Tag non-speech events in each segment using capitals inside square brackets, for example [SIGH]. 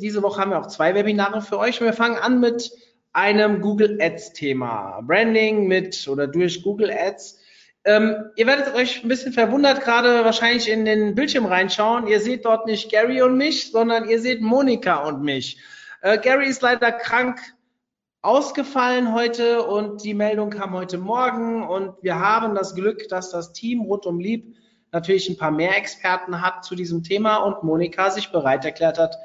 Diese Woche haben wir auch zwei Webinare für euch. Wir fangen an mit einem Google Ads Thema. Branding mit oder durch Google Ads. Ähm, ihr werdet euch ein bisschen verwundert gerade wahrscheinlich in den Bildschirm reinschauen. Ihr seht dort nicht Gary und mich, sondern ihr seht Monika und mich. Äh, Gary ist leider krank ausgefallen heute und die Meldung kam heute Morgen und wir haben das Glück, dass das Team rund um Lieb natürlich ein paar mehr Experten hat zu diesem Thema und Monika sich bereit erklärt hat,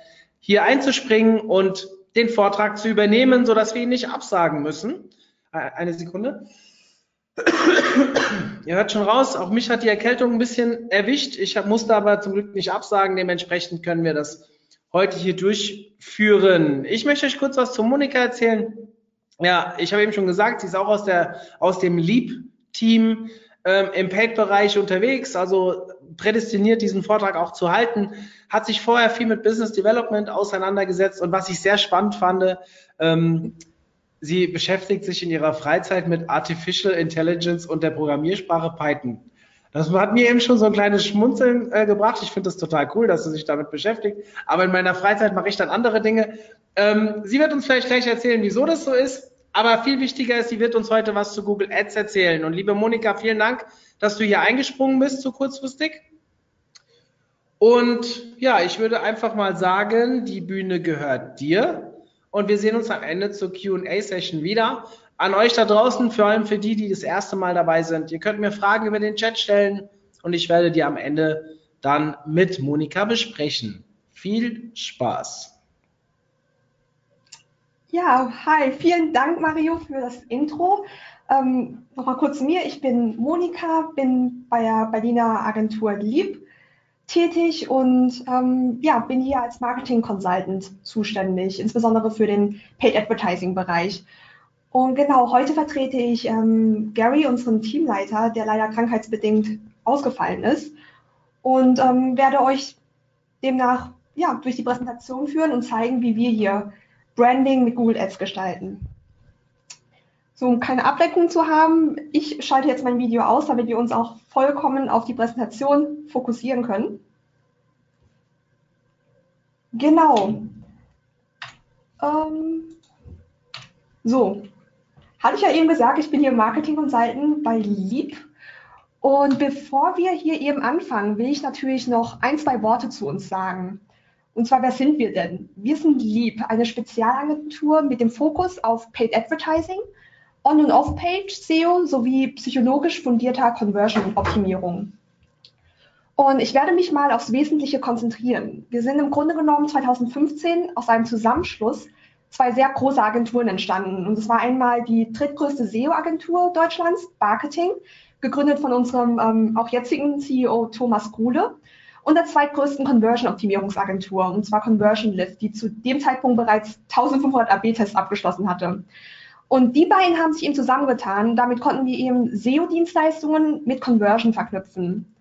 hier einzuspringen und den Vortrag zu übernehmen, sodass wir ihn nicht absagen müssen. Eine Sekunde. [COUGHS] Ihr hört schon raus, auch mich hat die Erkältung ein bisschen erwischt. Ich musste aber zum Glück nicht absagen. Dementsprechend können wir das heute hier durchführen. Ich möchte euch kurz was zu Monika erzählen. Ja, ich habe eben schon gesagt, sie ist auch aus, der, aus dem Leap-Team ähm, im Paid-Bereich unterwegs, also prädestiniert, diesen Vortrag auch zu halten hat sich vorher viel mit Business Development auseinandergesetzt und was ich sehr spannend fand, ähm, sie beschäftigt sich in ihrer Freizeit mit Artificial Intelligence und der Programmiersprache Python. Das hat mir eben schon so ein kleines Schmunzeln äh, gebracht. Ich finde das total cool, dass sie sich damit beschäftigt. Aber in meiner Freizeit mache ich dann andere Dinge. Ähm, sie wird uns vielleicht gleich erzählen, wieso das so ist. Aber viel wichtiger ist, sie wird uns heute was zu Google Ads erzählen. Und liebe Monika, vielen Dank, dass du hier eingesprungen bist, so kurzfristig. Und ja, ich würde einfach mal sagen, die Bühne gehört dir. Und wir sehen uns am Ende zur QA-Session wieder. An euch da draußen, vor allem für die, die das erste Mal dabei sind. Ihr könnt mir Fragen über den Chat stellen und ich werde die am Ende dann mit Monika besprechen. Viel Spaß. Ja, hi, vielen Dank, Mario, für das Intro. Ähm, Nochmal kurz zu mir. Ich bin Monika, bin bei der Berliner Agentur Lieb tätig und ähm, ja, bin hier als Marketing Consultant zuständig, insbesondere für den Paid Advertising Bereich. Und genau, heute vertrete ich ähm, Gary, unseren Teamleiter, der leider krankheitsbedingt ausgefallen ist und ähm, werde euch demnach ja, durch die Präsentation führen und zeigen, wie wir hier Branding mit Google Ads gestalten. So, um keine Ablenkung zu haben, ich schalte jetzt mein Video aus, damit wir uns auch vollkommen auf die Präsentation fokussieren können. Genau. Ähm, so, hatte ich ja eben gesagt, ich bin hier Marketing Consultant bei Leap. Und bevor wir hier eben anfangen, will ich natürlich noch ein, zwei Worte zu uns sagen. Und zwar, wer sind wir denn? Wir sind Leap, eine Spezialagentur mit dem Fokus auf Paid Advertising – On- und Off-Page SEO sowie psychologisch fundierter Conversion-Optimierung. Und ich werde mich mal aufs Wesentliche konzentrieren. Wir sind im Grunde genommen 2015 aus einem Zusammenschluss zwei sehr große Agenturen entstanden. Und es war einmal die drittgrößte SEO-Agentur Deutschlands, Marketing, gegründet von unserem ähm, auch jetzigen CEO Thomas Gruhle und der zweitgrößten Conversion-Optimierungsagentur, und zwar Conversion Lift, die zu dem Zeitpunkt bereits 1500 AB-Tests abgeschlossen hatte. Und die beiden haben sich eben zusammengetan. Damit konnten wir eben SEO-Dienstleistungen mit Conversion verknüpfen.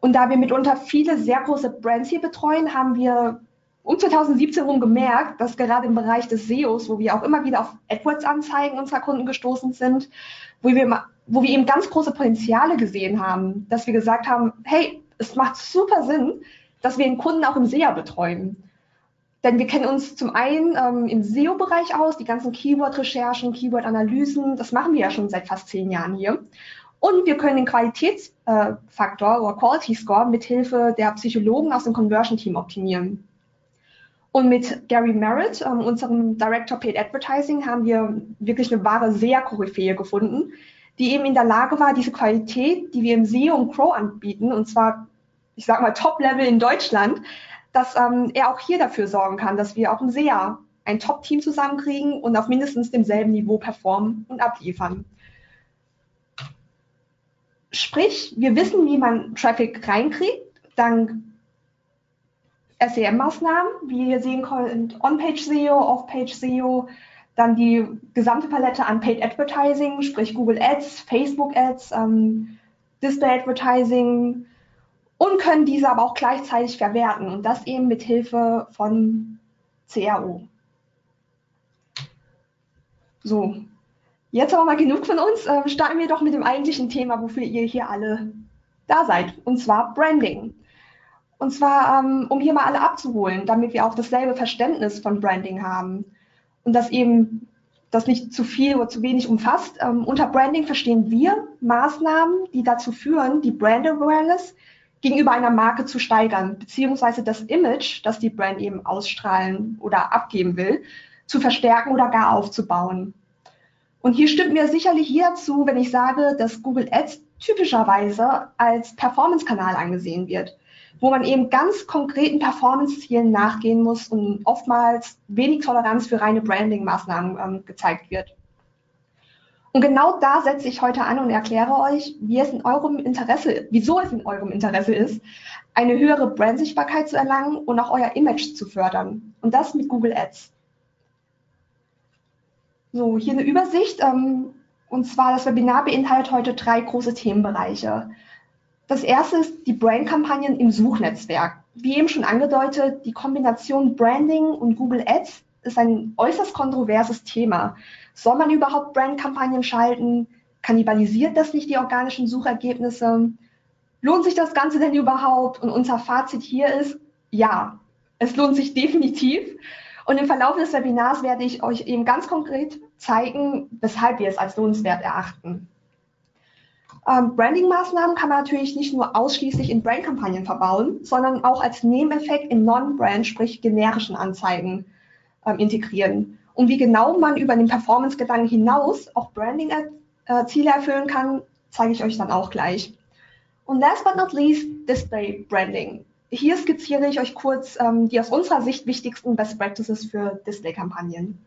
Und da wir mitunter viele sehr große Brands hier betreuen, haben wir um 2017 herum gemerkt, dass gerade im Bereich des SEOs, wo wir auch immer wieder auf AdWords-Anzeigen unserer Kunden gestoßen sind, wo wir, wo wir eben ganz große Potenziale gesehen haben, dass wir gesagt haben, hey, es macht super Sinn, dass wir den Kunden auch im SEA betreuen. Denn wir kennen uns zum einen ähm, im SEO-Bereich aus, die ganzen Keyword-Recherchen, Keyword-Analysen, das machen wir ja schon seit fast zehn Jahren hier. Und wir können den Qualitätsfaktor äh, oder Quality Score mithilfe der Psychologen aus dem Conversion-Team optimieren. Und mit Gary Merritt, ähm, unserem Director Paid Advertising, haben wir wirklich eine wahre SEA-Koryphäe gefunden, die eben in der Lage war, diese Qualität, die wir im SEO und Crow anbieten, und zwar, ich sag mal, Top-Level in Deutschland, dass ähm, er auch hier dafür sorgen kann, dass wir auch im SEA ein Top-Team zusammenkriegen und auf mindestens demselben Niveau performen und abliefern. Sprich, wir wissen, wie man Traffic reinkriegt, dank SEM-Maßnahmen, wie ihr sehen könnt, On-Page-SEO, Off-Page-SEO, Dann die gesamte Palette an Paid Advertising, sprich Google Ads, Facebook Ads, ähm, Display Advertising und können diese aber auch gleichzeitig verwerten und das eben mit Hilfe von CRO. So, jetzt aber mal genug von uns. Ähm, starten wir doch mit dem eigentlichen Thema, wofür ihr hier alle da seid, und zwar Branding. Und zwar, ähm, um hier mal alle abzuholen, damit wir auch dasselbe Verständnis von Branding haben und das eben das nicht zu viel oder zu wenig umfasst. Ähm, unter Branding verstehen wir Maßnahmen, die dazu führen, die Brand Awareness gegenüber einer Marke zu steigern, beziehungsweise das Image, das die Brand eben ausstrahlen oder abgeben will, zu verstärken oder gar aufzubauen. Und hier stimmt mir sicherlich jeder zu, wenn ich sage, dass Google Ads typischerweise als Performance-Kanal angesehen wird wo man eben ganz konkreten Performance-Zielen nachgehen muss und oftmals wenig Toleranz für reine Branding-Maßnahmen ähm, gezeigt wird. Und genau da setze ich heute an und erkläre euch, wie es in eurem Interesse, wieso es in eurem Interesse ist, eine höhere Brandsichtbarkeit zu erlangen und auch euer Image zu fördern. Und das mit Google Ads. So, hier eine Übersicht. Ähm, und zwar das Webinar beinhaltet heute drei große Themenbereiche. Das erste ist die Brand-Kampagnen im Suchnetzwerk. Wie eben schon angedeutet, die Kombination Branding und Google Ads ist ein äußerst kontroverses Thema. Soll man überhaupt Brand-Kampagnen schalten? Kannibalisiert das nicht die organischen Suchergebnisse? Lohnt sich das Ganze denn überhaupt? Und unser Fazit hier ist, ja, es lohnt sich definitiv. Und im Verlauf des Webinars werde ich euch eben ganz konkret zeigen, weshalb wir es als lohnenswert erachten. Ähm, Branding-Maßnahmen kann man natürlich nicht nur ausschließlich in Brand-Kampagnen verbauen, sondern auch als Nebeneffekt in Non-Brand, sprich generischen Anzeigen ähm, integrieren. Und wie genau man über den Performance-Gedanken hinaus auch Branding-Ziele erfüllen kann, zeige ich euch dann auch gleich. Und last but not least, Display Branding. Hier skizziere ich euch kurz ähm, die aus unserer Sicht wichtigsten Best Practices für Display-Kampagnen.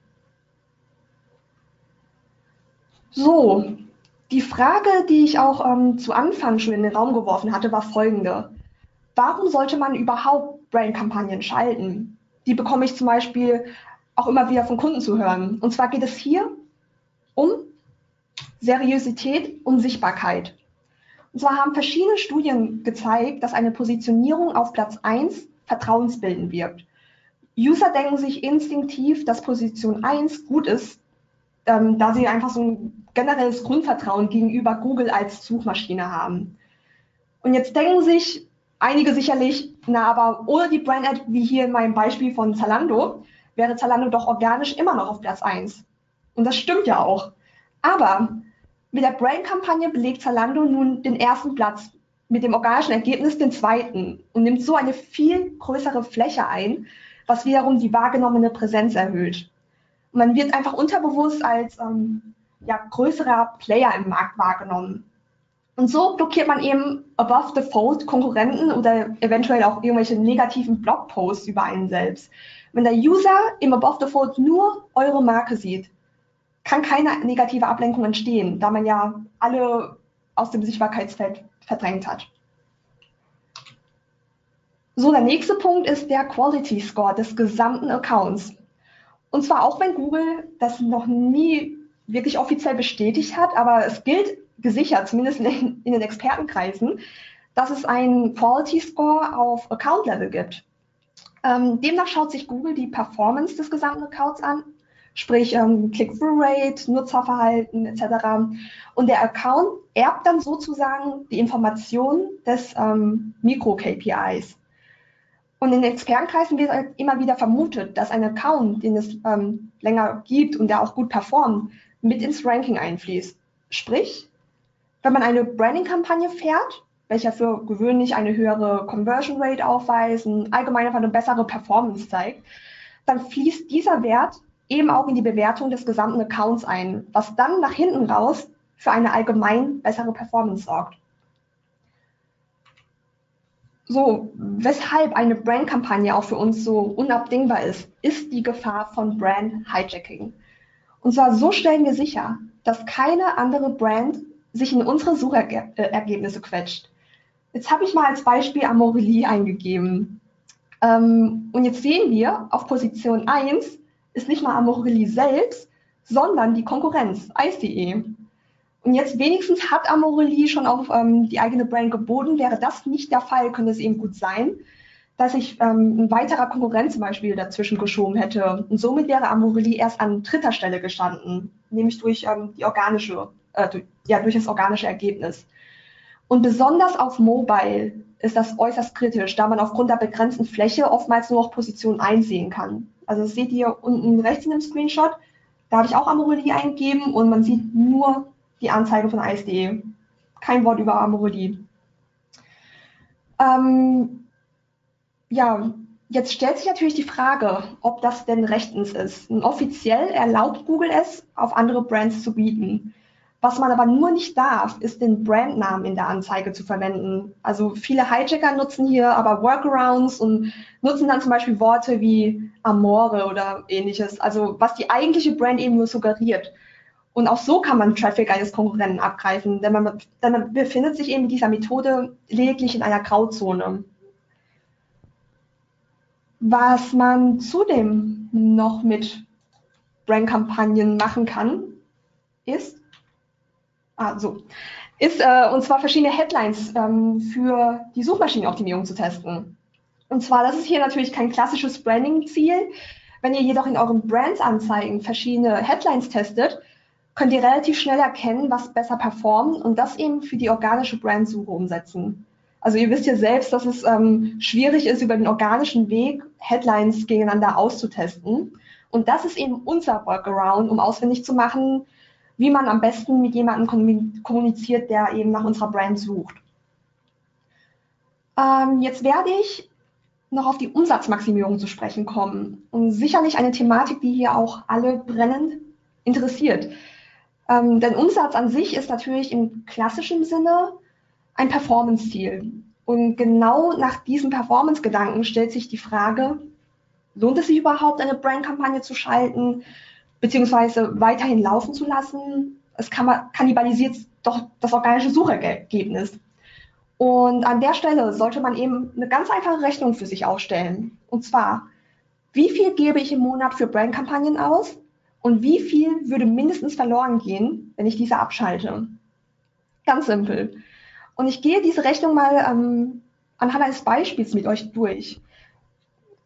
So, die Frage, die ich auch ähm, zu Anfang schon in den Raum geworfen hatte, war folgende. Warum sollte man überhaupt Brand-Kampagnen schalten? Die bekomme ich zum Beispiel auch immer wieder von Kunden zu hören. Und zwar geht es hier um Seriosität und Sichtbarkeit. Und zwar haben verschiedene Studien gezeigt, dass eine Positionierung auf Platz 1 vertrauensbildend wirkt. User denken sich instinktiv, dass Position 1 gut ist, ähm, da sie einfach so ein generelles Grundvertrauen gegenüber Google als Suchmaschine haben. Und jetzt denken sich einige sicherlich, na, aber ohne die Brand Ad, wie hier in meinem Beispiel von Zalando, wäre Zalando doch organisch immer noch auf Platz 1. Und das stimmt ja auch. Aber mit der Brand-Kampagne belegt Zalando nun den ersten Platz, mit dem organischen Ergebnis den zweiten und nimmt so eine viel größere Fläche ein, was wiederum die wahrgenommene Präsenz erhöht. Man wird einfach unterbewusst als ähm, ja, größerer Player im Markt wahrgenommen. Und so blockiert man eben above the fold Konkurrenten oder eventuell auch irgendwelche negativen Blogposts über einen selbst. Wenn der User im above the fold nur eure Marke sieht, kann keine negative Ablenkung entstehen, da man ja alle aus dem Sichtbarkeitsfeld verdrängt hat. So, der nächste Punkt ist der Quality Score des gesamten Accounts. Und zwar auch wenn Google das noch nie wirklich offiziell bestätigt hat, aber es gilt gesichert, zumindest in, in den Expertenkreisen, dass es einen Quality Score auf Account Level gibt. Ähm, demnach schaut sich Google die Performance des gesamten Accounts an, sprich ähm, Click-through-Rate, Nutzerverhalten etc. Und der Account erbt dann sozusagen die Informationen des ähm, Mikro-KPIs. Und in Expertenkreisen wird halt immer wieder vermutet, dass ein Account, den es ähm, länger gibt und der auch gut performt, mit ins Ranking einfließt. Sprich, wenn man eine Branding-Kampagne fährt, welcher für gewöhnlich eine höhere Conversion Rate aufweist, allgemein einfach eine bessere Performance zeigt, dann fließt dieser Wert eben auch in die Bewertung des gesamten Accounts ein, was dann nach hinten raus für eine allgemein bessere Performance sorgt. So, weshalb eine Brand-Kampagne auch für uns so unabdingbar ist, ist die Gefahr von Brand-Hijacking. Und zwar so stellen wir sicher, dass keine andere Brand sich in unsere Suchergebnisse quetscht. Jetzt habe ich mal als Beispiel Amorelie eingegeben. Ähm, und jetzt sehen wir, auf Position 1 ist nicht mal Amorelie selbst, sondern die Konkurrenz, Ice.de. Und jetzt wenigstens hat Amorelie schon auf ähm, die eigene Brand geboten. Wäre das nicht der Fall, könnte es eben gut sein, dass sich ähm, ein weiterer Konkurrent zum Beispiel dazwischen geschoben hätte. Und somit wäre Amorelie erst an dritter Stelle gestanden, nämlich durch ähm, die organische, äh, durch, ja, durch das organische Ergebnis. Und besonders auf Mobile ist das äußerst kritisch, da man aufgrund der begrenzten Fläche oftmals nur noch Position einsehen kann. Also das seht ihr unten rechts in dem Screenshot. Da habe ich auch Amorelie eingegeben und man sieht nur die Anzeige von ISDE. Kein Wort über Amorelie. Ähm, ja, jetzt stellt sich natürlich die Frage, ob das denn rechtens ist. Und offiziell erlaubt Google es, auf andere Brands zu bieten. Was man aber nur nicht darf, ist den Brandnamen in der Anzeige zu verwenden. Also viele Hijacker nutzen hier aber Workarounds und nutzen dann zum Beispiel Worte wie Amore oder ähnliches. Also was die eigentliche Brand eben nur suggeriert. Und auch so kann man Traffic eines Konkurrenten abgreifen, denn man, denn man befindet sich eben mit dieser Methode lediglich in einer Grauzone. Was man zudem noch mit Brandkampagnen machen kann, ist, also, ist äh, und zwar verschiedene Headlines ähm, für die Suchmaschinenoptimierung zu testen. Und zwar, das ist hier natürlich kein klassisches Branding-Ziel. Wenn ihr jedoch in euren Brandsanzeigen verschiedene Headlines testet, könnt ihr relativ schnell erkennen, was besser performt und das eben für die organische Brandsuche umsetzen. Also ihr wisst ja selbst, dass es ähm, schwierig ist, über den organischen Weg Headlines gegeneinander auszutesten. Und das ist eben unser Workaround, um ausfindig zu machen, wie man am besten mit jemandem kommuniziert, der eben nach unserer Brand sucht. Ähm, jetzt werde ich noch auf die Umsatzmaximierung zu sprechen kommen. Und sicherlich eine Thematik, die hier auch alle brennend interessiert. Ähm, denn Umsatz an sich ist natürlich im klassischen Sinne ein Performance-Ziel. Und genau nach diesem Performance-Gedanken stellt sich die Frage, lohnt es sich überhaupt, eine Brand-Kampagne zu schalten, beziehungsweise weiterhin laufen zu lassen? Es kannibalisiert doch das organische Suchergebnis. Und an der Stelle sollte man eben eine ganz einfache Rechnung für sich aufstellen. Und zwar, wie viel gebe ich im Monat für Brandkampagnen aus und wie viel würde mindestens verloren gehen, wenn ich diese abschalte? Ganz simpel. Und ich gehe diese Rechnung mal ähm, anhand eines Beispiels mit euch durch.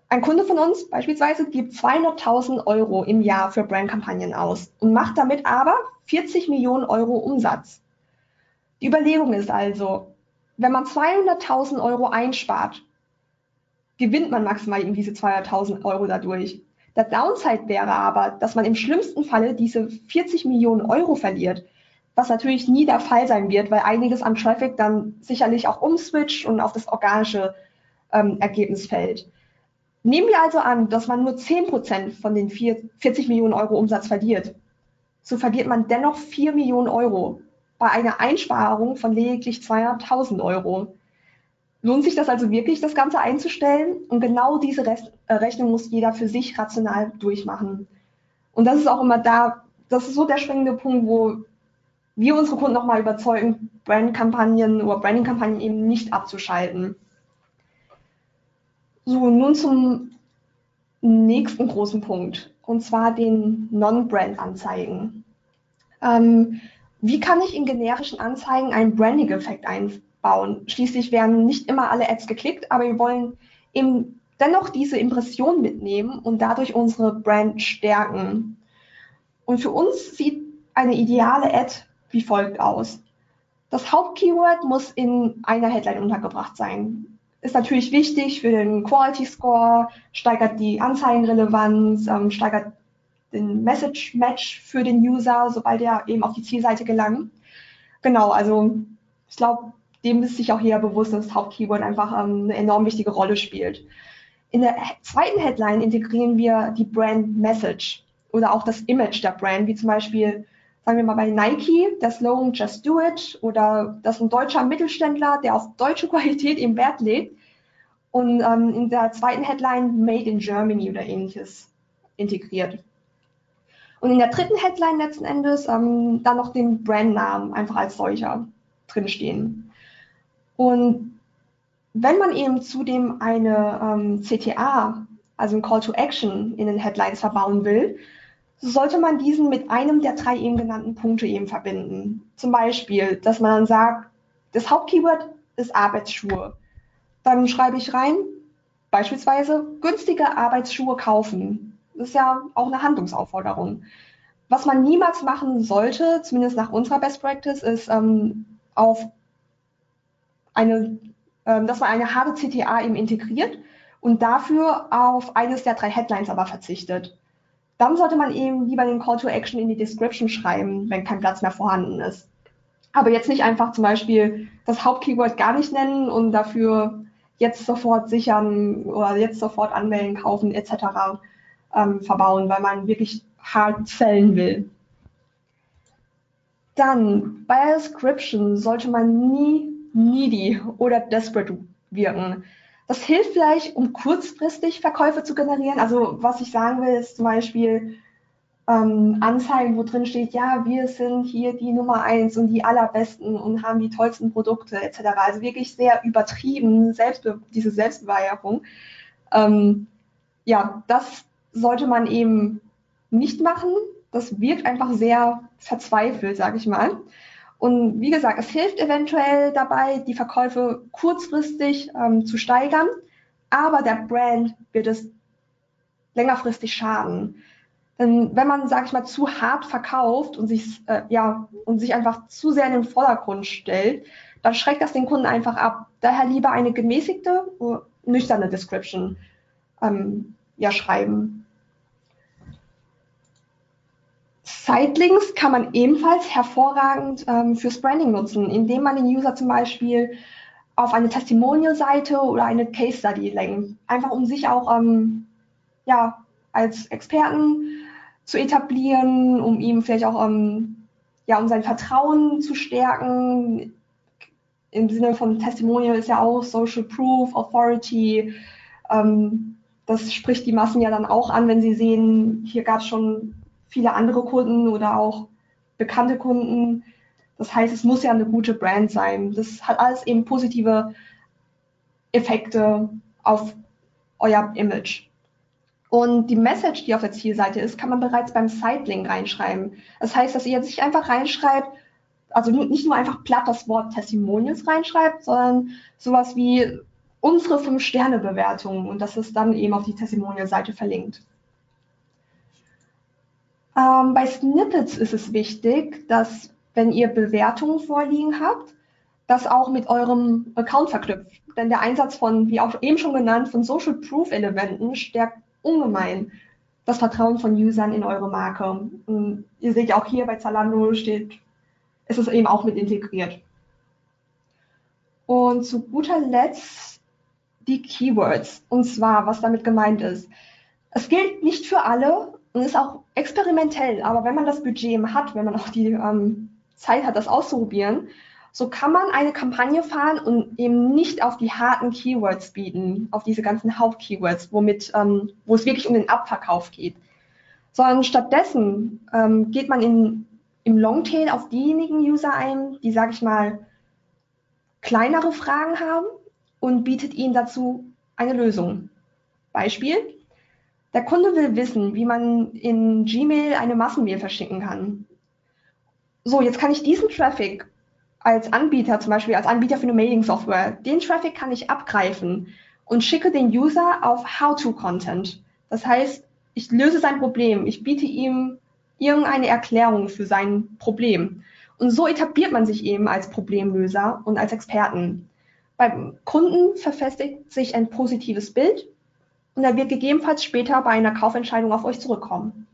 Ein Kunde von uns beispielsweise gibt 200.000 Euro im Jahr für Brandkampagnen aus und macht damit aber 40 Millionen Euro Umsatz. Die Überlegung ist also, wenn man 200.000 Euro einspart, gewinnt man maximal eben diese 200.000 Euro dadurch. Der Downside wäre aber, dass man im schlimmsten Falle diese 40 Millionen Euro verliert, was natürlich nie der Fall sein wird, weil einiges an Traffic dann sicherlich auch umswitcht und auf das organische ähm, Ergebnis fällt. Nehmen wir also an, dass man nur 10% von den 40 Millionen Euro Umsatz verliert. So verliert man dennoch 4 Millionen Euro bei einer Einsparung von lediglich 200.000 Euro. Lohnt sich das also wirklich, das Ganze einzustellen? Und genau diese Rest, äh, Rechnung muss jeder für sich rational durchmachen. Und das ist auch immer da, das ist so der springende Punkt, wo wir unsere Kunden nochmal überzeugen, Brandkampagnen oder Branding-Kampagnen eben nicht abzuschalten. So, nun zum nächsten großen Punkt, und zwar den Non-Brand-Anzeigen. Ähm, wie kann ich in generischen Anzeigen einen Branding-Effekt einbauen? Schließlich werden nicht immer alle Ads geklickt, aber wir wollen eben dennoch diese Impression mitnehmen und dadurch unsere Brand stärken. Und für uns sieht eine ideale Ad wie folgt aus. Das Hauptkeyword muss in einer Headline untergebracht sein ist natürlich wichtig für den Quality Score, steigert die Anzeigenrelevanz, ähm, steigert den Message Match für den User, sobald er eben auf die Zielseite gelangt. Genau, also ich glaube, dem ist sich auch hier bewusst, dass das Hauptkeyword einfach ähm, eine enorm wichtige Rolle spielt. In der zweiten Headline integrieren wir die Brand Message oder auch das Image der Brand, wie zum Beispiel, sagen wir mal bei Nike, der Slogan Just Do It oder dass ein deutscher Mittelständler, der auf deutsche [LAUGHS] Qualität im Wert legt und ähm, in der zweiten Headline Made in Germany oder ähnliches integriert. Und in der dritten Headline letzten Endes ähm, dann noch den Brandnamen einfach als solcher drinstehen. Und wenn man eben zudem eine ähm, CTA, also ein Call to Action in den Headlines verbauen will, sollte man diesen mit einem der drei eben genannten Punkte eben verbinden. Zum Beispiel, dass man dann sagt, das Hauptkeyword ist Arbeitsschuhe. Dann schreibe ich rein, beispielsweise günstige Arbeitsschuhe kaufen. Das ist ja auch eine Handlungsaufforderung. Was man niemals machen sollte, zumindest nach unserer Best Practice, ist ähm, auf eine, ähm, dass man eine harte CTA eben integriert und dafür auf eines der drei Headlines aber verzichtet. Dann sollte man eben lieber den Call to Action in die Description schreiben, wenn kein Platz mehr vorhanden ist. Aber jetzt nicht einfach zum Beispiel das Hauptkeyword gar nicht nennen und dafür jetzt sofort sichern oder jetzt sofort anmelden, kaufen etc. Ähm, verbauen, weil man wirklich hart zählen will. Dann bei der Description sollte man nie needy oder desperate wirken. Das hilft vielleicht, um kurzfristig Verkäufe zu generieren. Also was ich sagen will, ist zum Beispiel ähm, Anzeigen, wo drin steht, ja, wir sind hier die Nummer eins und die allerbesten und haben die tollsten Produkte etc. Also wirklich sehr übertrieben, Selbstbe diese Selbstbeweihung. Ähm, ja, das sollte man eben nicht machen. Das wirkt einfach sehr verzweifelt, sage ich mal. Und wie gesagt, es hilft eventuell dabei, die Verkäufe kurzfristig ähm, zu steigern, aber der Brand wird es längerfristig schaden. Denn wenn man, sage ich mal, zu hart verkauft und sich, äh, ja, und sich einfach zu sehr in den Vordergrund stellt, dann schreckt das den Kunden einfach ab. Daher lieber eine gemäßigte, nüchterne Description ähm, ja, schreiben. Sidelinks kann man ebenfalls hervorragend ähm, fürs Branding nutzen, indem man den User zum Beispiel auf eine Testimonial-Seite oder eine Case Study lenkt. Einfach um sich auch ähm, ja, als Experten zu etablieren, um ihm vielleicht auch ähm, ja, um sein Vertrauen zu stärken. Im Sinne von Testimonial ist ja auch Social Proof, Authority. Ähm, das spricht die Massen ja dann auch an, wenn sie sehen, hier gab es schon viele andere Kunden oder auch bekannte Kunden. Das heißt, es muss ja eine gute Brand sein. Das hat alles eben positive Effekte auf euer Image. Und die Message, die auf der Zielseite ist, kann man bereits beim Sitelink reinschreiben. Das heißt, dass ihr jetzt nicht einfach reinschreibt, also nicht nur einfach platt das Wort Testimonials reinschreibt, sondern sowas wie unsere Fünf-Sterne-Bewertung und das ist dann eben auf die Testimonial-Seite verlinkt. Ähm, bei Snippets ist es wichtig, dass wenn ihr Bewertungen vorliegen habt, das auch mit eurem Account verknüpft. Denn der Einsatz von, wie auch eben schon genannt, von Social Proof Elementen stärkt ungemein das Vertrauen von Usern in eure Marke. Und ihr seht ja auch hier bei Zalando steht, ist es eben auch mit integriert. Und zu guter Letzt die Keywords. Und zwar, was damit gemeint ist. Es gilt nicht für alle, und ist auch experimentell, aber wenn man das Budget hat, wenn man auch die ähm, Zeit hat, das auszuprobieren, so kann man eine Kampagne fahren und eben nicht auf die harten Keywords bieten, auf diese ganzen Hauptkeywords, womit, ähm, wo es wirklich um den Abverkauf geht, sondern stattdessen ähm, geht man in, im Longtail auf diejenigen User ein, die, sage ich mal, kleinere Fragen haben und bietet ihnen dazu eine Lösung. Beispiel, der Kunde will wissen, wie man in Gmail eine Massenmail verschicken kann. So, jetzt kann ich diesen Traffic als Anbieter, zum Beispiel als Anbieter für eine Mailing-Software, den Traffic kann ich abgreifen und schicke den User auf How-to-Content. Das heißt, ich löse sein Problem, ich biete ihm irgendeine Erklärung für sein Problem. Und so etabliert man sich eben als Problemlöser und als Experten. Beim Kunden verfestigt sich ein positives Bild und er wird gegebenenfalls später bei einer Kaufentscheidung auf euch zurückkommen.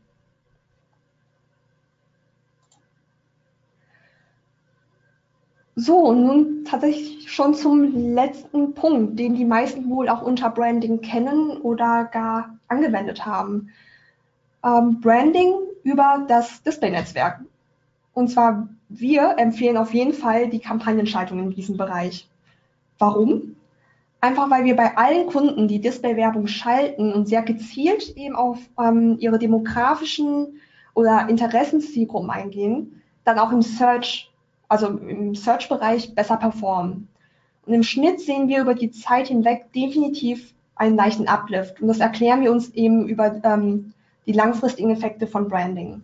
So, und nun tatsächlich schon zum letzten Punkt, den die meisten wohl auch unter Branding kennen oder gar angewendet haben. Ähm, Branding über das Display-Netzwerk. Und zwar, wir empfehlen auf jeden Fall die Kampagnenschaltung in diesem Bereich. Warum? Einfach weil wir bei allen Kunden, die Display-Werbung schalten und sehr gezielt eben auf ähm, ihre demografischen oder Interessenszielgruppen eingehen, dann auch im Search, also im Search-Bereich besser performen. Und im Schnitt sehen wir über die Zeit hinweg definitiv einen leichten Uplift. Und das erklären wir uns eben über ähm, die langfristigen Effekte von Branding.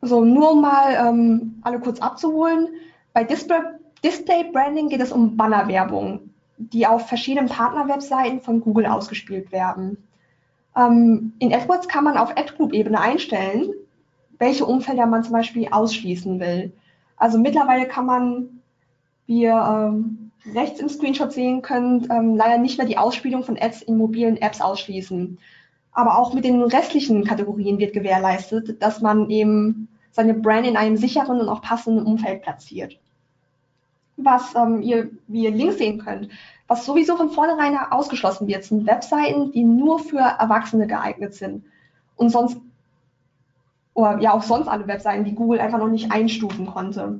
So, nur um mal ähm, alle kurz abzuholen. Bei Display, Display Branding geht es um Bannerwerbung, die auf verschiedenen Partnerwebseiten von Google ausgespielt werden. Ähm, in AdWords kann man auf Ad-Group-Ebene einstellen, welche Umfelder man zum Beispiel ausschließen will. Also mittlerweile kann man, wie ihr ähm, rechts im Screenshot sehen könnt, ähm, leider nicht mehr die Ausspielung von Ads in mobilen Apps ausschließen. Aber auch mit den restlichen Kategorien wird gewährleistet, dass man eben seine Brand in einem sicheren und auch passenden Umfeld platziert. Was ähm, ihr, wie ihr links sehen könnt, was sowieso von vornherein ausgeschlossen wird, sind Webseiten, die nur für Erwachsene geeignet sind und sonst oder ja auch sonst alle Webseiten, die Google einfach noch nicht einstufen konnte.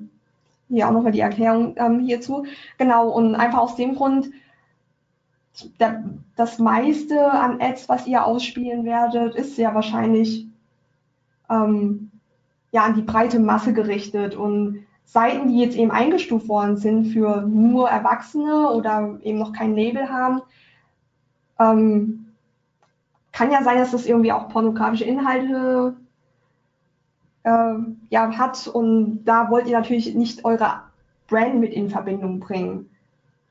Hier auch nochmal die Erklärung ähm, hierzu. Genau, und einfach aus dem Grund, der, das meiste an Ads, was ihr ausspielen werdet, ist sehr wahrscheinlich ähm, ja an die breite Masse gerichtet und Seiten, die jetzt eben eingestuft worden sind für nur Erwachsene oder eben noch kein Label haben, ähm, kann ja sein, dass das irgendwie auch pornografische Inhalte äh, ja, hat und da wollt ihr natürlich nicht eure Brand mit in Verbindung bringen.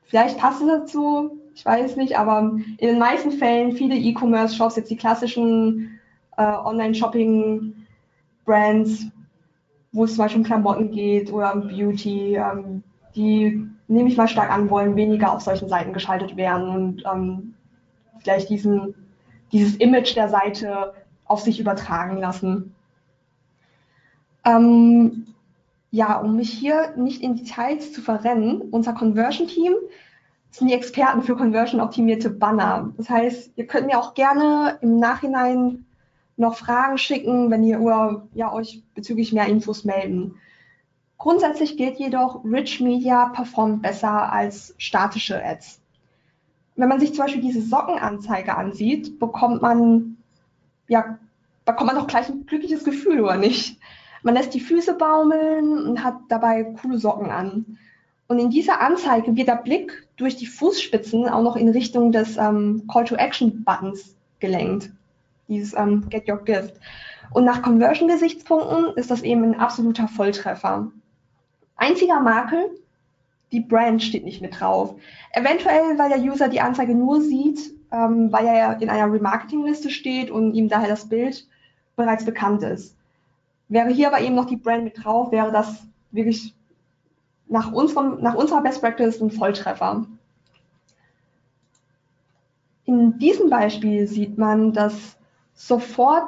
Vielleicht passt es dazu, ich weiß nicht, aber in den meisten Fällen viele E-Commerce-Shops, jetzt die klassischen äh, Online-Shopping-Brands, wo es zum Beispiel um Klamotten geht oder um Beauty, ähm, die nehme ich mal stark an, wollen weniger auf solchen Seiten geschaltet werden und ähm, vielleicht diesen, dieses Image der Seite auf sich übertragen lassen. Ähm, ja, um mich hier nicht in Details zu verrennen, unser Conversion-Team sind die Experten für conversion-optimierte Banner. Das heißt, ihr könnt mir auch gerne im Nachhinein noch Fragen schicken, wenn ihr oder, ja, euch bezüglich mehr Infos melden. Grundsätzlich gilt jedoch, Rich Media performt besser als statische Ads. Wenn man sich zum Beispiel diese Sockenanzeige ansieht, bekommt man, ja, bekommt man doch gleich ein glückliches Gefühl, oder nicht? Man lässt die Füße baumeln und hat dabei coole Socken an. Und in dieser Anzeige wird der Blick durch die Fußspitzen auch noch in Richtung des ähm, Call-to-Action-Buttons gelenkt. Dieses ähm, Get Your Gift. Und nach Conversion-Gesichtspunkten ist das eben ein absoluter Volltreffer. Einziger Makel, die Brand steht nicht mit drauf. Eventuell, weil der User die Anzeige nur sieht, ähm, weil er in einer Remarketing-Liste steht und ihm daher das Bild bereits bekannt ist. Wäre hier aber eben noch die Brand mit drauf, wäre das wirklich nach, unserem, nach unserer Best Practice ein Volltreffer. In diesem Beispiel sieht man, dass sofort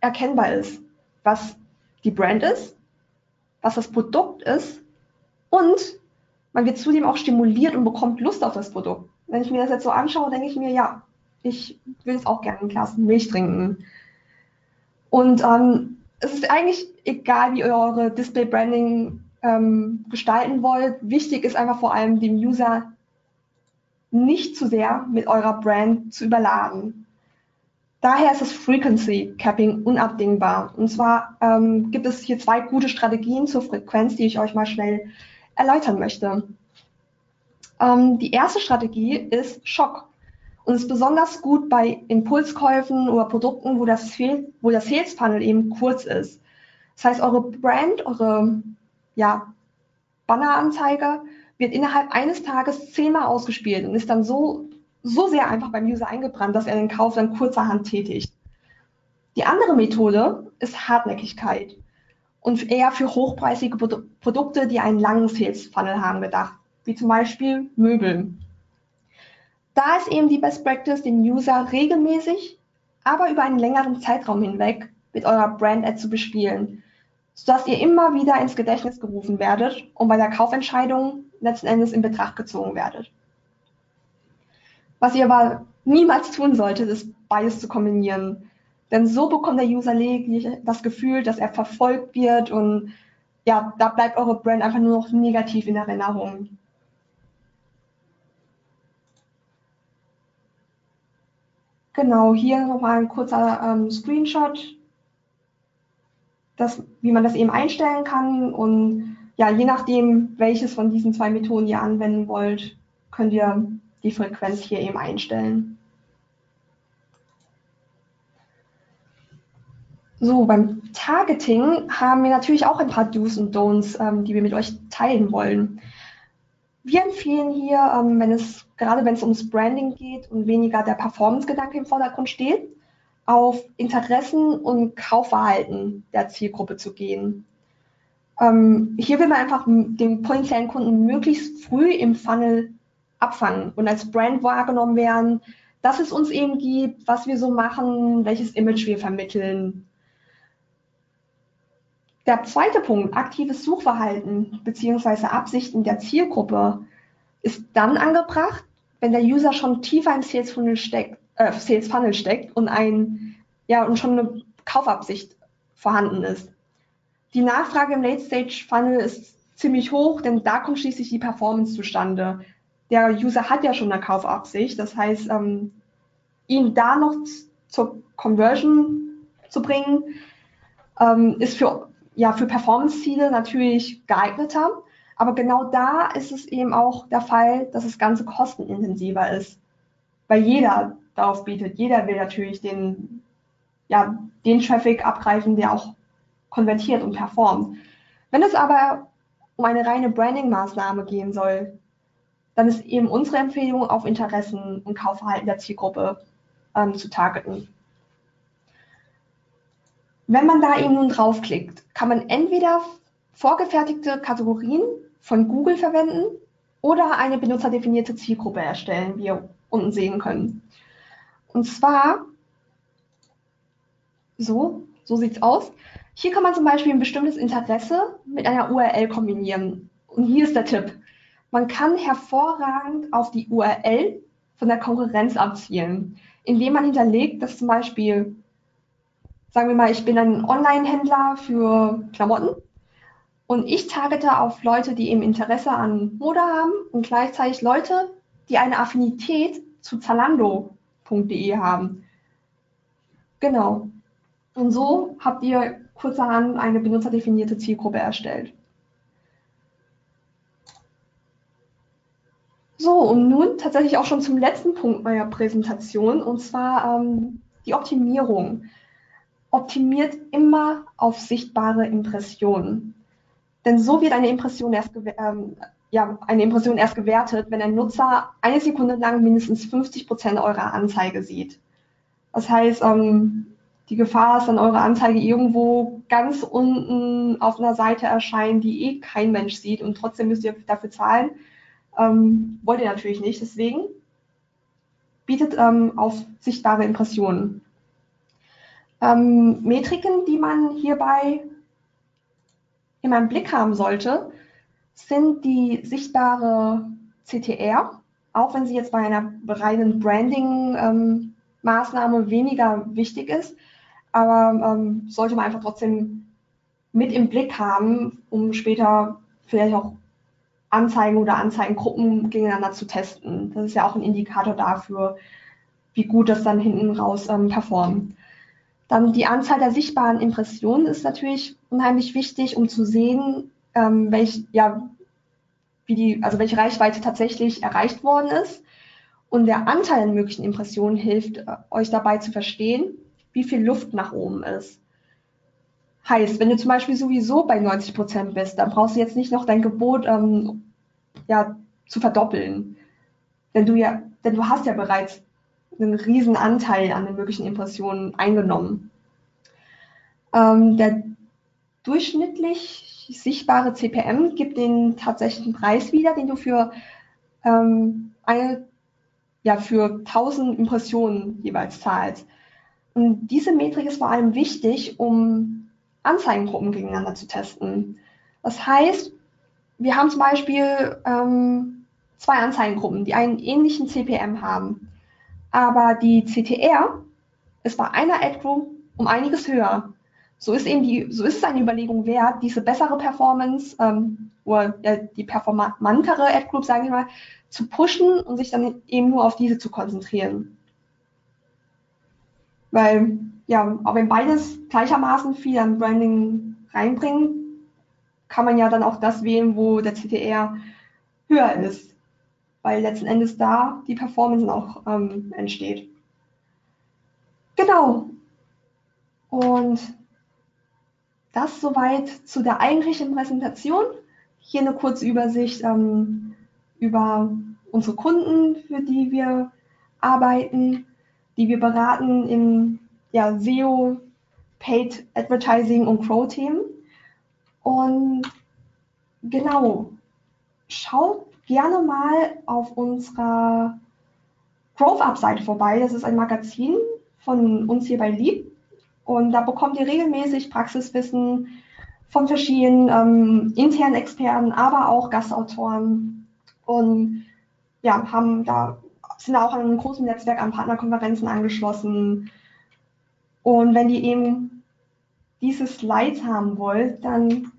erkennbar ist, was die Brand ist, was das Produkt ist und man wird zudem auch stimuliert und bekommt Lust auf das Produkt. Wenn ich mir das jetzt so anschaue, denke ich mir, ja, ich will es auch gerne ein Glas Milch trinken. Und ähm, es ist eigentlich egal, wie ihr eure Display-Branding ähm, gestalten wollt. Wichtig ist einfach vor allem, dem User nicht zu sehr mit eurer Brand zu überladen. Daher ist das Frequency Capping unabdingbar. Und zwar ähm, gibt es hier zwei gute Strategien zur Frequenz, die ich euch mal schnell erläutern möchte. Ähm, die erste Strategie ist Schock und ist besonders gut bei Impulskäufen oder Produkten, wo das, wo das Sales Funnel eben kurz ist. Das heißt, eure Brand, eure ja, Banneranzeige wird innerhalb eines Tages zehnmal ausgespielt und ist dann so, so sehr einfach beim User eingebrannt, dass er den Kauf dann kurzerhand tätigt. Die andere Methode ist Hartnäckigkeit und eher für hochpreisige Produkte, die einen langen Sales Funnel haben, gedacht, wie zum Beispiel Möbel. Da ist eben die Best Practice, den User regelmäßig, aber über einen längeren Zeitraum hinweg mit eurer Brand-Ad zu bespielen, sodass ihr immer wieder ins Gedächtnis gerufen werdet und bei der Kaufentscheidung letzten Endes in Betracht gezogen werdet. Was ihr aber niemals tun solltet, ist beides zu kombinieren. Denn so bekommt der User lediglich das Gefühl, dass er verfolgt wird und ja, da bleibt eure Brand einfach nur noch negativ in Erinnerung. Genau, hier nochmal ein kurzer ähm, Screenshot, das, wie man das eben einstellen kann. Und ja, je nachdem, welches von diesen zwei Methoden ihr anwenden wollt, könnt ihr die Frequenz hier eben einstellen. So, beim Targeting haben wir natürlich auch ein paar Do's und Don'ts, ähm, die wir mit euch teilen wollen. Wir empfehlen hier, ähm, wenn es, gerade wenn es ums Branding geht und weniger der Performance-Gedanke im Vordergrund steht, auf Interessen und Kaufverhalten der Zielgruppe zu gehen. Ähm, hier will man einfach den potenziellen Kunden möglichst früh im Funnel abfangen und als Brand wahrgenommen werden, dass es uns eben gibt, was wir so machen, welches Image wir vermitteln. Der zweite Punkt, aktives Suchverhalten bzw. Absichten der Zielgruppe, ist dann angebracht, wenn der User schon tiefer im Sales Funnel steckt, äh, Sales Funnel steckt und ein, ja, und schon eine Kaufabsicht vorhanden ist. Die Nachfrage im Late Stage Funnel ist ziemlich hoch, denn da kommt schließlich die Performance zustande. Der User hat ja schon eine Kaufabsicht, das heißt, ähm, ihn da noch zur Conversion zu bringen, ähm, ist für, ja, für Performance-Ziele natürlich geeigneter. Aber genau da ist es eben auch der Fall, dass das Ganze kostenintensiver ist. Weil jeder darauf bietet. Jeder will natürlich den, ja, den Traffic abgreifen, der auch konvertiert und performt. Wenn es aber um eine reine Branding-Maßnahme gehen soll, dann ist eben unsere Empfehlung, auf Interessen und Kaufverhalten der Zielgruppe ähm, zu targeten. Wenn man da eben nun draufklickt, kann man entweder vorgefertigte Kategorien von Google verwenden oder eine benutzerdefinierte Zielgruppe erstellen, wie ihr unten sehen können. Und zwar, so, so sieht es aus. Hier kann man zum Beispiel ein bestimmtes Interesse mit einer URL kombinieren. Und hier ist der Tipp. Man kann hervorragend auf die URL von der Konkurrenz abzielen, indem man hinterlegt, dass zum Beispiel, sagen wir mal, ich bin ein Online-Händler für Klamotten und ich targete auf Leute, die eben Interesse an Mode haben und gleichzeitig Leute, die eine Affinität zu Zalando.de haben. Genau. Und so habt ihr kurzerhand eine benutzerdefinierte Zielgruppe erstellt. So, und nun tatsächlich auch schon zum letzten Punkt meiner Präsentation, und zwar ähm, die Optimierung. Optimiert immer auf sichtbare Impressionen. Denn so wird eine Impression erst, ähm, ja, eine Impression erst gewertet, wenn ein Nutzer eine Sekunde lang mindestens 50 Prozent eurer Anzeige sieht. Das heißt, ähm, die Gefahr ist, dann eure Anzeige irgendwo ganz unten auf einer Seite erscheint, die eh kein Mensch sieht und trotzdem müsst ihr dafür zahlen. Ähm, wollt ihr natürlich nicht. Deswegen bietet ähm, auf sichtbare Impressionen. Ähm, Metriken, die man hierbei in meinem Blick haben sollte, sind die sichtbare CTR, auch wenn sie jetzt bei einer reinen Branding-Maßnahme ähm, weniger wichtig ist, aber ähm, sollte man einfach trotzdem mit im Blick haben, um später vielleicht auch Anzeigen oder Anzeigengruppen gegeneinander zu testen. Das ist ja auch ein Indikator dafür, wie gut das dann hinten raus ähm, performt. Dann die Anzahl der sichtbaren Impressionen ist natürlich unheimlich wichtig, um zu sehen, ähm, welch, ja, wie die, also welche Reichweite tatsächlich erreicht worden ist. Und der Anteil an möglichen Impressionen hilft äh, euch dabei zu verstehen, wie viel Luft nach oben ist. Heißt, wenn du zum Beispiel sowieso bei 90 Prozent bist, dann brauchst du jetzt nicht noch dein Gebot ähm, ja, zu verdoppeln. Denn du ja, denn du hast ja bereits einen riesen Anteil an den möglichen Impressionen eingenommen. Ähm, der durchschnittlich sichtbare CPM gibt den tatsächlichen Preis wieder, den du für ähm, eine, ja, für 1000 Impressionen jeweils zahlst. Und diese Metrik ist vor allem wichtig, um Anzeigengruppen gegeneinander zu testen. Das heißt, wir haben zum Beispiel ähm, zwei Anzeigengruppen, die einen ähnlichen CPM haben. Aber die CTR ist bei einer Ad Group um einiges höher. So ist eben die, so ist es eine Überlegung wert, diese bessere Performance ähm, oder ja, die performantere Ad Group, sage ich mal, zu pushen und sich dann eben nur auf diese zu konzentrieren. Weil, ja, auch wenn beides gleichermaßen viel an Branding reinbringen, kann man ja dann auch das wählen, wo der CTR höher ist. Weil letzten Endes da die Performance auch ähm, entsteht. Genau. Und das soweit zu der eigentlichen Präsentation. Hier eine kurze Übersicht ähm, über unsere Kunden, für die wir arbeiten, die wir beraten im ja, SEO, Paid Advertising und Crow-Themen. Und genau, schaut gerne mal auf unserer Growth-Up-Seite vorbei. Das ist ein Magazin von uns hier bei Lieb. Und da bekommt ihr regelmäßig Praxiswissen von verschiedenen ähm, internen Experten, aber auch Gastautoren. Und ja, haben da, sind da auch an einem großen Netzwerk an Partnerkonferenzen angeschlossen. Und wenn ihr eben diese Slides haben wollt, dann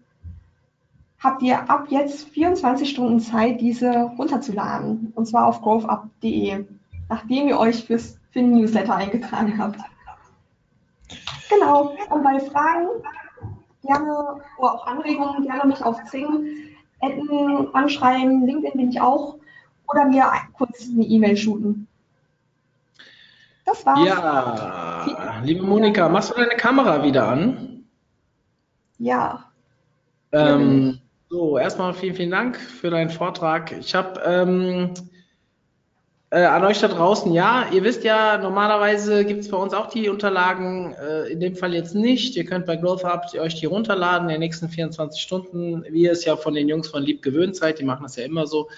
habt ihr ab jetzt 24 Stunden Zeit, diese runterzuladen. Und zwar auf growthup.de, nachdem ihr euch fürs, für den Newsletter eingetragen habt. Genau. Und bei Fragen gerne oder auch Anregungen gerne mich auf Zing adden, anschreiben. LinkedIn bin ich auch. Oder mir kurz eine E-Mail shooten. Das war's. Ja, liebe Monika, machst du deine Kamera wieder an? Ja. Ähm, so, erstmal vielen, vielen Dank für deinen Vortrag. Ich habe ähm, äh, an euch da draußen, ja, ihr wisst ja, normalerweise gibt es bei uns auch die Unterlagen, äh, in dem Fall jetzt nicht. Ihr könnt bei Growth Hub euch die runterladen in den nächsten 24 Stunden, wie ihr es ja von den Jungs von Lieb gewöhnt seid, die machen das ja immer so.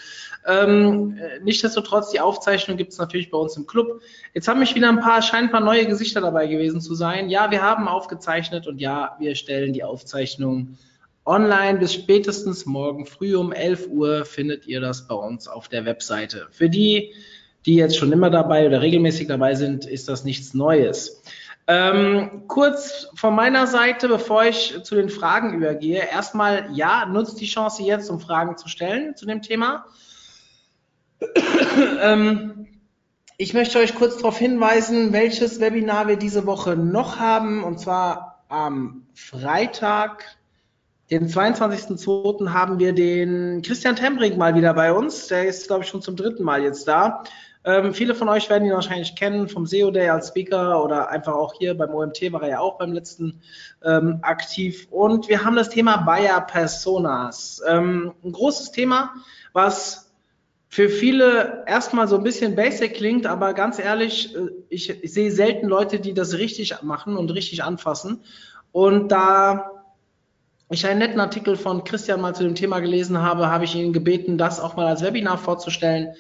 Ähm, äh, Nichtsdestotrotz, die Aufzeichnung gibt es natürlich bei uns im Club. Jetzt haben mich wieder ein paar, scheinen ein paar neue Gesichter dabei gewesen zu sein. Ja, wir haben aufgezeichnet und ja, wir stellen die Aufzeichnung online bis spätestens morgen früh um 11 Uhr findet ihr das bei uns auf der Webseite. Für die, die jetzt schon immer dabei oder regelmäßig dabei sind, ist das nichts Neues. Ähm, kurz von meiner Seite, bevor ich zu den Fragen übergehe, erstmal ja, nutzt die Chance jetzt, um Fragen zu stellen zu dem Thema. [COUGHS] ähm, ich möchte euch kurz darauf hinweisen, welches Webinar wir diese Woche noch haben, und zwar am Freitag, den 22.02. haben wir den Christian Tembrink mal wieder bei uns. Der ist, glaube ich, schon zum dritten Mal jetzt da. Ähm, viele von euch werden ihn wahrscheinlich kennen vom SEO Day als Speaker oder einfach auch hier beim OMT war er ja auch beim letzten ähm, aktiv. Und wir haben das Thema Buyer Personas. Ähm, ein großes Thema, was für viele erstmal so ein bisschen basic klingt, aber ganz ehrlich, äh, ich, ich sehe selten Leute, die das richtig machen und richtig anfassen. Und da ich einen netten Artikel von Christian mal zu dem Thema gelesen habe, habe ich ihn gebeten, das auch mal als Webinar vorzustellen.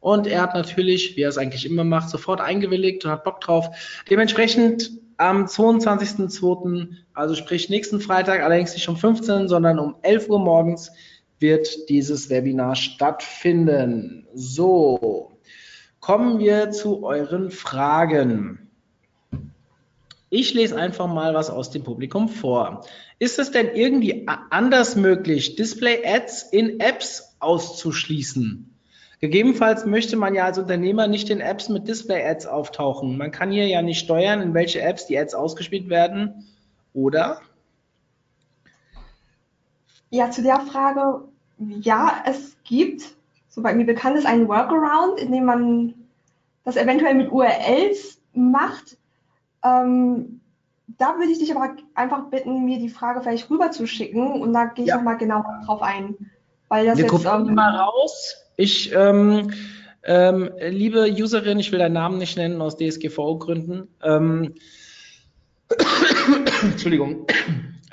Und er hat natürlich, wie er es eigentlich immer macht, sofort eingewilligt und hat Bock drauf. Dementsprechend am 22.02., also sprich nächsten Freitag, allerdings nicht um 15, sondern um 11 Uhr morgens, wird dieses Webinar stattfinden. So, kommen wir zu euren Fragen. Ich lese einfach mal was aus dem Publikum vor. Ist es denn irgendwie anders möglich, Display-Ads in Apps auszuschließen? Gegebenenfalls möchte man ja als Unternehmer nicht in Apps mit Display-Ads auftauchen. Man kann hier ja nicht steuern, in welche Apps die Ads ausgespielt werden, oder? Ja, zu der Frage, ja, es gibt, soweit mir bekannt ist, einen Workaround, in dem man das eventuell mit URLs macht. Ähm, da würde ich dich aber einfach bitten, mir die Frage vielleicht rüber zu schicken und da gehe ich ja. nochmal genau drauf ein. Weil das Wir jetzt, gucken ähm, mal raus. Ich, ähm, ähm, liebe Userin, ich will deinen Namen nicht nennen aus DSGVO-Gründen. Ähm, [COUGHS] Entschuldigung. [COUGHS]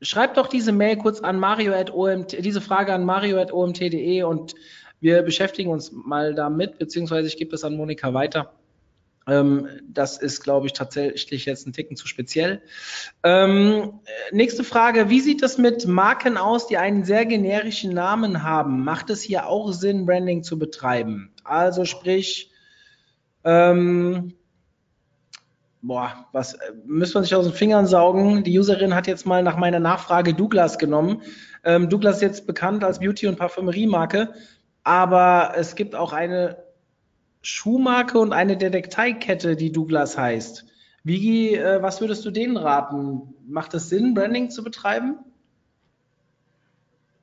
Ähm, schreib doch diese Mail kurz an mario.omt, diese Frage an mario.omt.de und wir beschäftigen uns mal damit, beziehungsweise ich gebe es an Monika weiter. Ähm, das ist, glaube ich, tatsächlich jetzt ein Ticken zu speziell. Ähm, nächste Frage. Wie sieht es mit Marken aus, die einen sehr generischen Namen haben? Macht es hier auch Sinn, Branding zu betreiben? Also sprich, ähm, boah, was äh, müssen wir sich aus den Fingern saugen? Die Userin hat jetzt mal nach meiner Nachfrage Douglas genommen. Ähm, Douglas ist jetzt bekannt als Beauty- und Parfümeriemarke, aber es gibt auch eine Schuhmarke und eine Detekteikette, die Douglas heißt. Wie, äh, was würdest du denen raten? Macht es Sinn, Branding zu betreiben?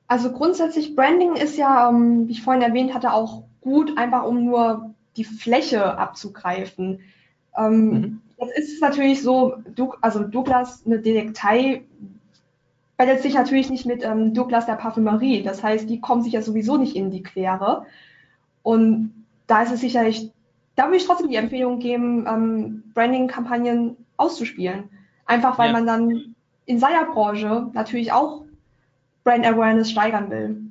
Also grundsätzlich Branding ist ja, ähm, wie ich vorhin erwähnt hatte, auch gut, einfach um nur die Fläche abzugreifen. Ähm, mhm. Jetzt ist es natürlich so, du, also Douglas, eine Detektei bettet sich natürlich nicht mit ähm, Douglas der Parfümerie. Das heißt, die kommen sich ja sowieso nicht in die Quere. Und da ist es sicherlich, da würde ich trotzdem die Empfehlung geben, ähm, Branding-Kampagnen auszuspielen. Einfach weil Ja. man dann in seiner Branche natürlich auch Brand Awareness steigern will.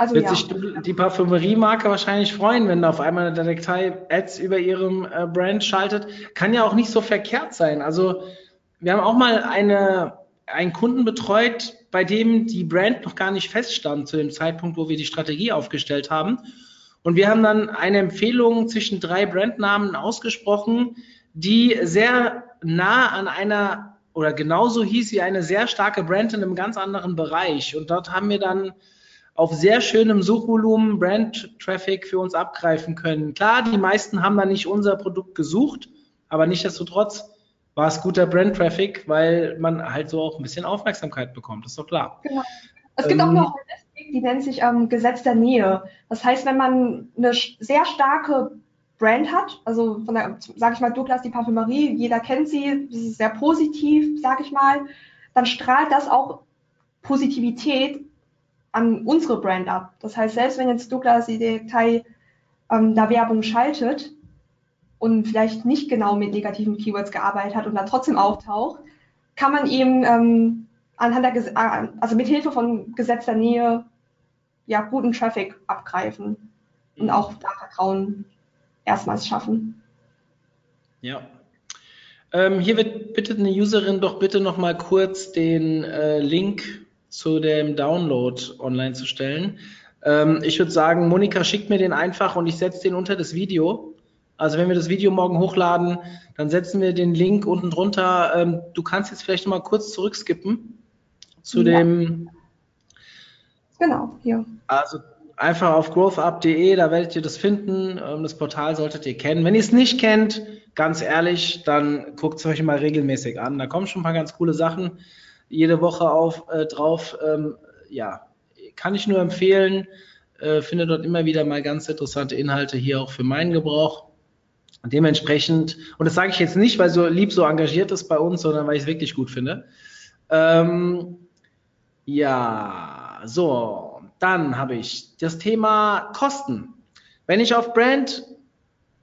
Also Wird ja. sich die Parfümeriemarke wahrscheinlich freuen, wenn da auf einmal eine Detektei Ads über ihrem äh, Brand schaltet. Kann ja auch nicht so verkehrt sein. Also wir haben auch mal eine, einen Kunden betreut, bei dem die Brand noch gar nicht feststand zu dem Zeitpunkt, wo wir die Strategie aufgestellt haben. Und wir haben dann eine Empfehlung zwischen drei Brandnamen ausgesprochen, die sehr nah an einer oder genauso hieß sie eine sehr starke Brand in einem ganz anderen Bereich. Und dort haben wir dann auf sehr schönem Suchvolumen Brand-Traffic für uns abgreifen können. Klar, die meisten haben da nicht unser Produkt gesucht, aber nichtsdestotrotz war es guter Brand-Traffic, weil man halt so auch ein bisschen Aufmerksamkeit bekommt. Das ist doch klar. Genau. Es gibt auch Ähm, noch eine Technik, die nennt sich ähm, Gesetz der Nähe. Das heißt, wenn man eine sehr starke Brand hat, also von der, sage ich mal, Douglas die Parfümerie, jeder kennt sie, das ist sehr positiv, sage ich mal, dann strahlt das auch Positivität an unsere Brand ab. Das heißt, selbst wenn jetzt Douglas die Detail ähm, da Werbung schaltet und vielleicht nicht genau mit negativen Keywords gearbeitet hat und dann trotzdem auftaucht, kann man eben ähm, anhand der, äh, also mit Hilfe von Gesetz der Nähe, ja, guten Traffic abgreifen und auch da Vertrauen erstmals schaffen. Ja. Ähm, hier wird bitte eine Userin doch bitte noch mal kurz den äh, Link zu dem Download online zu stellen. Ähm, ich würde sagen, Monika schickt mir den einfach und ich setze den unter das Video. Also wenn wir das Video morgen hochladen, dann setzen wir den Link unten drunter. Ähm, du kannst jetzt vielleicht noch mal kurz zurückskippen zu Ja. dem Genau, hier. also einfach auf growthup.de, da werdet ihr das finden. Ähm, Das Portal solltet ihr kennen. Wenn ihr es nicht kennt, ganz ehrlich, dann guckt es euch mal regelmäßig an. Da kommen schon ein paar ganz coole Sachen jede Woche auf, äh, drauf. Ähm, ja, kann ich nur empfehlen. Äh, finde dort immer wieder mal ganz interessante Inhalte hier auch für meinen Gebrauch. Dementsprechend, und das sage ich jetzt nicht, weil so lieb so engagiert ist bei uns, sondern weil ich es wirklich gut finde. Ähm, ja, so, dann habe ich das Thema Kosten. Wenn ich auf Brand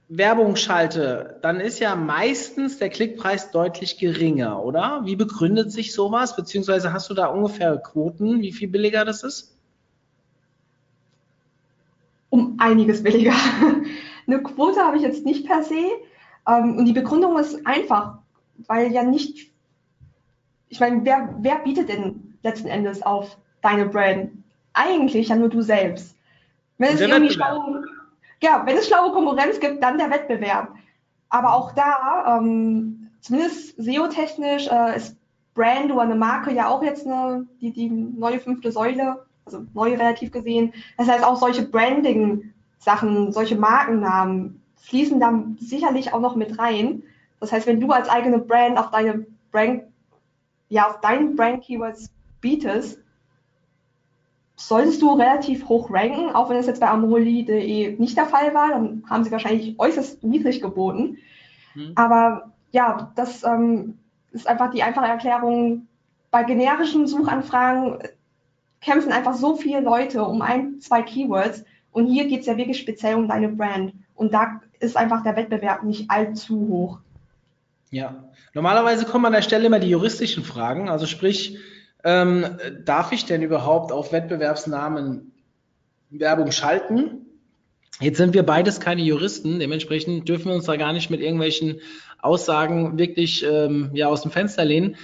Werbung schalte, dann ist ja meistens der Klickpreis deutlich geringer, oder? Wie begründet sich sowas? Beziehungsweise hast du da ungefähr Quoten, wie viel billiger das ist? Um einiges billiger. [LAUGHS] Eine Quote habe ich jetzt nicht per se. Ähm, und die Begründung ist einfach, weil ja nicht, ich meine, wer, wer bietet denn letzten Endes auf deine Brand? Eigentlich ja nur du selbst. Wenn es irgendwie Wettbewerb. schlaue, ja, wenn es schlaue Konkurrenz gibt, dann der Wettbewerb. Aber auch da, ähm, zumindest SEO-technisch, äh, ist Brand oder eine Marke ja auch jetzt eine, die, die neue fünfte Säule, also neu relativ gesehen. Das heißt, auch solche Branding-Sachen, solche Markennamen fließen da sicherlich auch noch mit rein. Das heißt, wenn du als eigene Brand auf deine Brand, ja, auf deinen Brand-Keywords bietest, solltest du relativ hoch ranken, auch wenn es jetzt bei amoroli.de nicht der Fall war, dann haben sie wahrscheinlich äußerst niedrig geboten. Hm. Aber ja, das ähm, ist einfach die einfache Erklärung. Bei generischen Suchanfragen kämpfen einfach so viele Leute um ein, zwei Keywords und hier geht es ja wirklich speziell um deine Brand. Und da ist einfach der Wettbewerb nicht allzu hoch. Ja, normalerweise kommen an der Stelle immer die juristischen Fragen. Also sprich, ähm, darf ich denn überhaupt auf Wettbewerbsnamen Werbung schalten? Jetzt sind wir beides keine Juristen, dementsprechend dürfen wir uns da gar nicht mit irgendwelchen Aussagen wirklich ähm, ja, aus dem Fenster lehnen.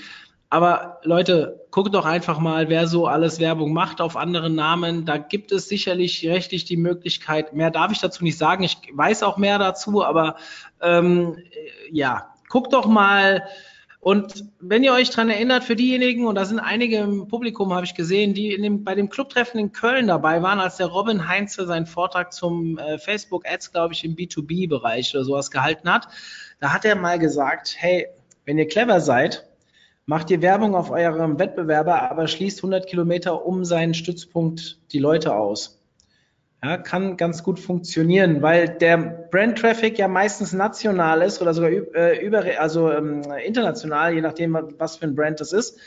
Aber Leute, guckt doch einfach mal, wer so alles Werbung macht auf anderen Namen. Da gibt es sicherlich rechtlich die Möglichkeit. Mehr darf ich dazu nicht sagen. Ich weiß auch mehr dazu, aber ähm, ja, guckt doch mal. Und wenn ihr euch dran erinnert, für diejenigen, und da sind einige im Publikum, habe ich gesehen, die dem, bei dem Clubtreffen in Köln dabei waren, als der Robin Heinze seinen Vortrag zum äh, Facebook Ads, glaube ich, im B2B-Bereich oder sowas gehalten hat, da hat er mal gesagt, hey, wenn ihr clever seid, macht ihr Werbung auf eurem Wettbewerber, aber schließt 100 Kilometer um seinen Stützpunkt die Leute aus. Ja, kann ganz gut funktionieren, weil der Brand Traffic ja meistens national ist oder sogar äh, über, also ähm, international, je nachdem, was für ein Brand das ist.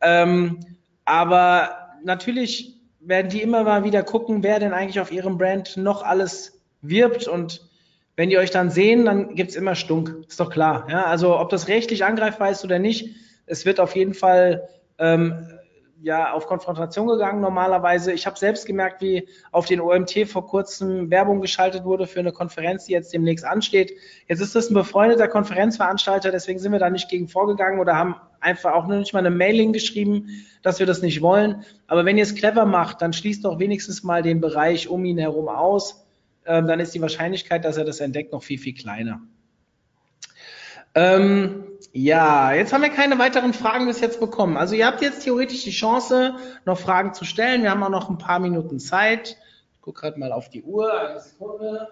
Ähm, aber natürlich werden die immer mal wieder gucken, wer denn eigentlich auf ihrem Brand noch alles wirbt und wenn die euch dann sehen, dann gibt's immer Stunk. Ist doch klar. Ja? Also ob das rechtlich angreifbar ist oder nicht, es wird auf jeden Fall ähm, ja auf Konfrontation gegangen normalerweise. Ich habe selbst gemerkt, wie auf den OMT vor kurzem Werbung geschaltet wurde für eine Konferenz, die jetzt demnächst ansteht. Jetzt ist das ein befreundeter Konferenzveranstalter, deswegen sind wir da nicht gegen vorgegangen oder haben einfach auch nur nicht mal eine Mailing geschrieben, dass wir das nicht wollen. Aber wenn ihr es clever macht, dann schließt doch wenigstens mal den Bereich um ihn herum aus. Ähm, dann ist die Wahrscheinlichkeit, dass er das entdeckt, noch viel, viel kleiner. Ähm, ja, jetzt haben wir keine weiteren Fragen bis jetzt bekommen. Also ihr habt jetzt theoretisch die Chance, noch Fragen zu stellen. Wir haben auch noch ein paar Minuten Zeit. Ich gucke gerade mal auf die Uhr. Eine Sekunde.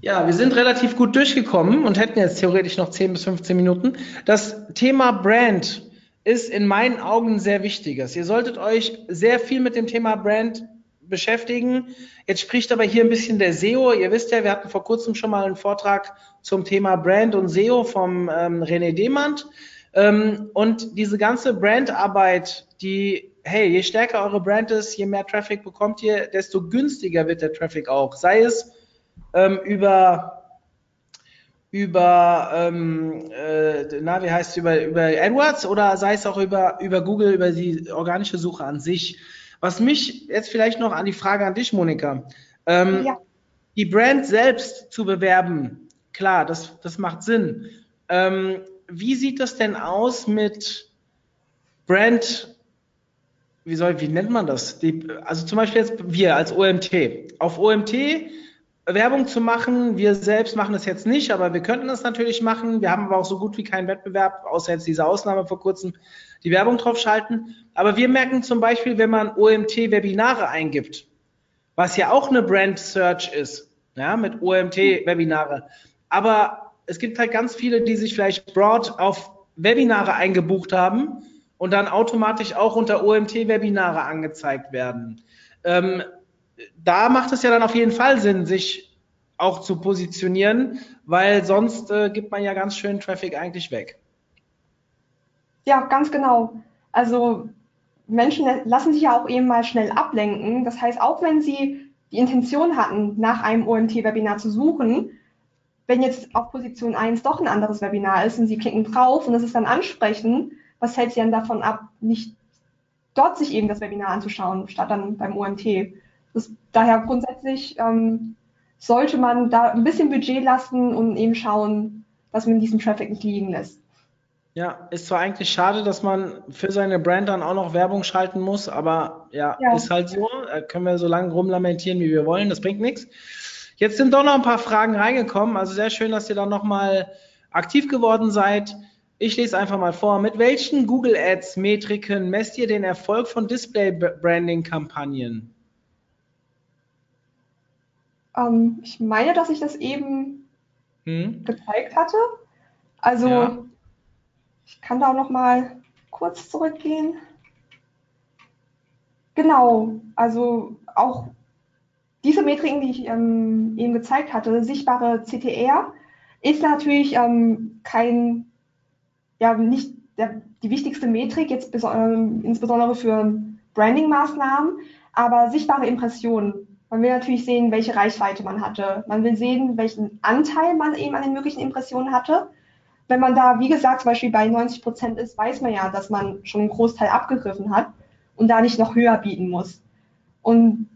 Ja, wir sind relativ gut durchgekommen und hätten jetzt theoretisch noch 10 bis 15 Minuten. Das Thema Brand ist in meinen Augen sehr wichtiges. Ihr solltet euch sehr viel mit dem Thema Brand beschäftigen. Jetzt spricht aber hier ein bisschen der SEO. Ihr wisst ja, wir hatten vor kurzem schon mal einen Vortrag zum Thema Brand und SEO vom ähm, René Demand. Ähm, und diese ganze Brandarbeit, die, hey, je stärker eure Brand ist, je mehr Traffic bekommt ihr, desto günstiger wird der Traffic auch. Sei es ähm, über über, ähm, äh, na, wie heißt es, über, über AdWords oder sei es auch über, über Google, über die organische Suche an sich. Was mich jetzt vielleicht noch an die Frage an dich, Monika. Ähm, ja. Die Brand selbst zu bewerben, klar, das, das macht Sinn. Ähm, wie sieht das denn aus mit Brand, wie soll, wie nennt man das? Die, also zum Beispiel jetzt wir als OMT. Auf OMT Werbung zu machen, wir selbst machen das jetzt nicht, aber wir könnten das natürlich machen. Wir haben aber auch so gut wie keinen Wettbewerb, außer jetzt diese Ausnahme vor kurzem die Werbung drauf schalten. Aber wir merken zum Beispiel, wenn man OMT-Webinare eingibt, was ja auch eine Brand Search ist, ja, mit OMT-Webinare. Aber es gibt halt ganz viele, die sich vielleicht broad auf Webinare eingebucht haben und dann automatisch auch unter OMT-Webinare angezeigt werden. Ähm, da macht es ja dann auf jeden Fall Sinn, sich auch zu positionieren, weil sonst äh, gibt man ja ganz schön Traffic eigentlich weg. Ja, ganz genau. Also Menschen lassen sich ja auch eben mal schnell ablenken. Das heißt, auch wenn sie die Intention hatten, nach einem OMT-Webinar zu suchen, wenn jetzt auf Position 1 doch ein anderes Webinar ist und sie klicken drauf und das ist dann ansprechend, was hält sie dann davon ab, nicht dort sich eben das Webinar anzuschauen, statt dann beim OMT? Das, daher grundsätzlich ähm, sollte man da ein bisschen Budget lassen und eben schauen, dass man diesen Traffic nicht liegen lässt. Ja, ist zwar eigentlich schade, dass man für seine Brand dann auch noch Werbung schalten muss, aber ja, ja. ist halt so. Da können wir so lange rumlamentieren, wie wir wollen. Das bringt nichts. Jetzt sind doch noch ein paar Fragen reingekommen. Also sehr schön, dass ihr dann nochmal aktiv geworden seid. Ich lese einfach mal vor. Mit welchen Google Ads Metriken messt ihr den Erfolg von Display Branding Kampagnen? Ähm, ich meine, dass ich das eben hm? gezeigt hatte. Also ja. Ich kann da auch noch mal kurz zurückgehen. Genau, also auch diese Metriken, die ich ähm, eben gezeigt hatte, sichtbare CTR, ist natürlich ähm, kein, ja, nicht der, die wichtigste Metrik, jetzt ähm, insbesondere für Branding-Maßnahmen, aber sichtbare Impressionen. Man will natürlich sehen, welche Reichweite man hatte. Man will sehen, welchen Anteil man eben an den möglichen Impressionen hatte wenn man da, wie gesagt, zum Beispiel bei 90 Prozent ist, weiß man ja, dass man schon einen Großteil abgegriffen hat und da nicht noch höher bieten muss. Und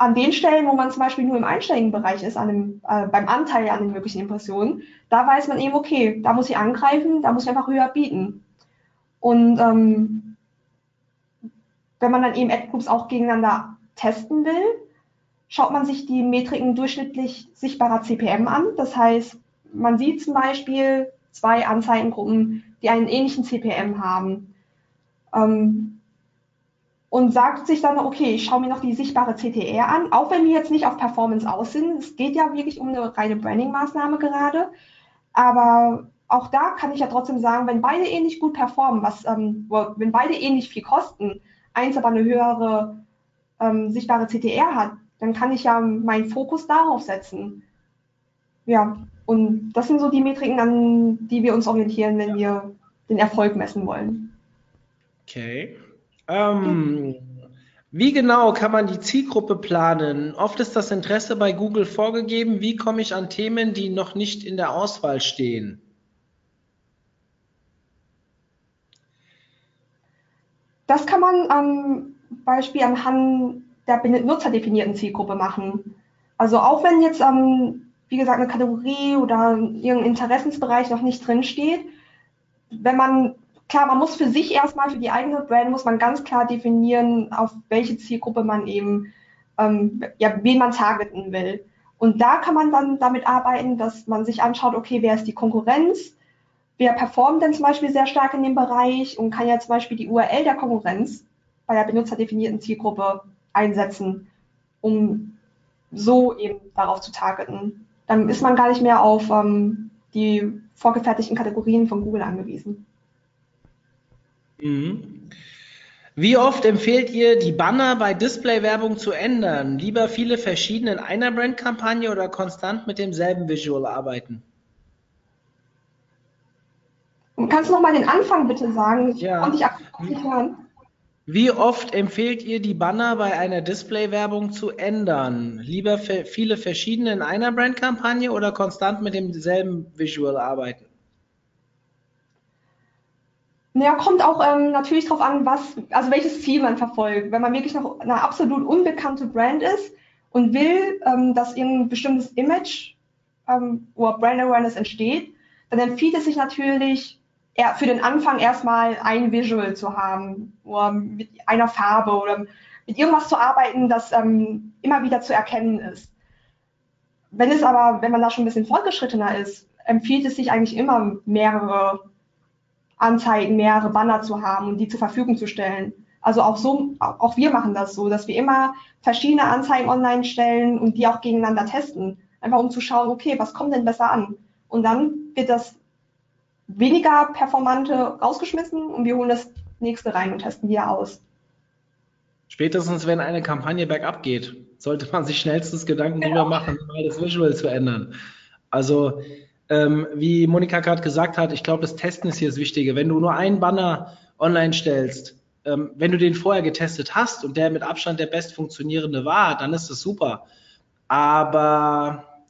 an den Stellen, wo man zum Beispiel nur im einstelligen Bereich ist, an dem, äh, beim Anteil an den möglichen Impressionen, da weiß man eben, okay, da muss ich angreifen, da muss ich einfach höher bieten. Und ähm, wenn man dann eben Ad-Groups auch gegeneinander testen will, schaut man sich die Metriken durchschnittlich sichtbarer CPM an. Das heißt, man sieht zum Beispiel, zwei Anzeigengruppen, die einen ähnlichen CPM haben. Ähm, und sagt sich dann, okay, ich schaue mir noch die sichtbare CTR an, auch wenn wir jetzt nicht auf Performance aus sind. Es geht ja wirklich um eine reine Branding-Maßnahme gerade. Aber auch da kann ich ja trotzdem sagen, wenn beide ähnlich gut performen, was, ähm, wenn beide ähnlich viel kosten, eins aber eine höhere ähm, sichtbare CTR hat, dann kann ich ja meinen Fokus darauf setzen. Ja, und das sind so die Metriken, an die wir uns orientieren, wenn wir den Erfolg messen wollen. Okay. Ähm, wie genau kann man die Zielgruppe planen? Oft ist das Interesse bei Google vorgegeben. Wie komme ich an Themen, die noch nicht in der Auswahl stehen? Das kann man am Beispiel anhand der benutzerdefinierten Zielgruppe machen. Also auch wenn jetzt, ähm, wie gesagt, eine Kategorie oder irgendein Interessensbereich noch nicht drin steht, wenn man klar, man muss für sich erstmal, für die eigene Brand, muss man ganz klar definieren, auf welche Zielgruppe man eben, ähm, ja, wen man targeten will. Und da kann man dann damit arbeiten, dass man sich anschaut, okay, wer ist die Konkurrenz? Wer performt denn zum Beispiel sehr stark in dem Bereich und kann ja zum Beispiel die URL der Konkurrenz bei der benutzerdefinierten Zielgruppe einsetzen, um so eben darauf zu targeten. Dann ist man gar nicht mehr auf ähm, die vorgefertigten Kategorien von Google angewiesen. Mhm. Wie oft empfehlt ihr, die Banner bei Display-Werbung zu ändern? Lieber viele verschiedene in einer Brand-Kampagne oder konstant mit demselben Visual arbeiten? Kannst du noch mal den Anfang bitte sagen? Ich ja. konnte ich akustisch nicht hören. Wie oft empfehlt ihr, die Banner bei einer Display-Werbung zu ändern? Lieber viele verschiedene in einer Brand-Kampagne oder konstant mit demselben Visual arbeiten? Naja, kommt auch ähm, natürlich darauf an, was, also welches Ziel man verfolgt. Wenn man wirklich noch eine absolut unbekannte Brand ist und will, ähm, dass irgendein bestimmtes Image ähm, oder Brand Awareness entsteht, dann empfiehlt es sich natürlich, eher für den Anfang erstmal ein Visual zu haben oder mit einer Farbe oder mit irgendwas zu arbeiten, das ähm, immer wieder zu erkennen ist. Wenn es aber, wenn man da schon ein bisschen fortgeschrittener ist, empfiehlt es sich eigentlich immer mehrere Anzeigen, mehrere Banner zu haben und die zur Verfügung zu stellen. Also auch so, auch wir machen das so, dass wir immer verschiedene Anzeigen online stellen und die auch gegeneinander testen. Einfach um zu schauen, okay, was kommt denn besser an? Und dann wird das weniger performante rausgeschmissen und wir holen das nächste rein und testen wieder aus. Spätestens, wenn eine Kampagne bergab geht, sollte man sich schnellstens Gedanken genau. darüber machen, mal das Visual zu ändern. Also ähm, wie Monika gerade gesagt hat, ich glaube, das Testen ist hier das Wichtige. Wenn du nur einen Banner online stellst, ähm, wenn du den vorher getestet hast und der mit Abstand der best funktionierende war, dann ist das super. Aber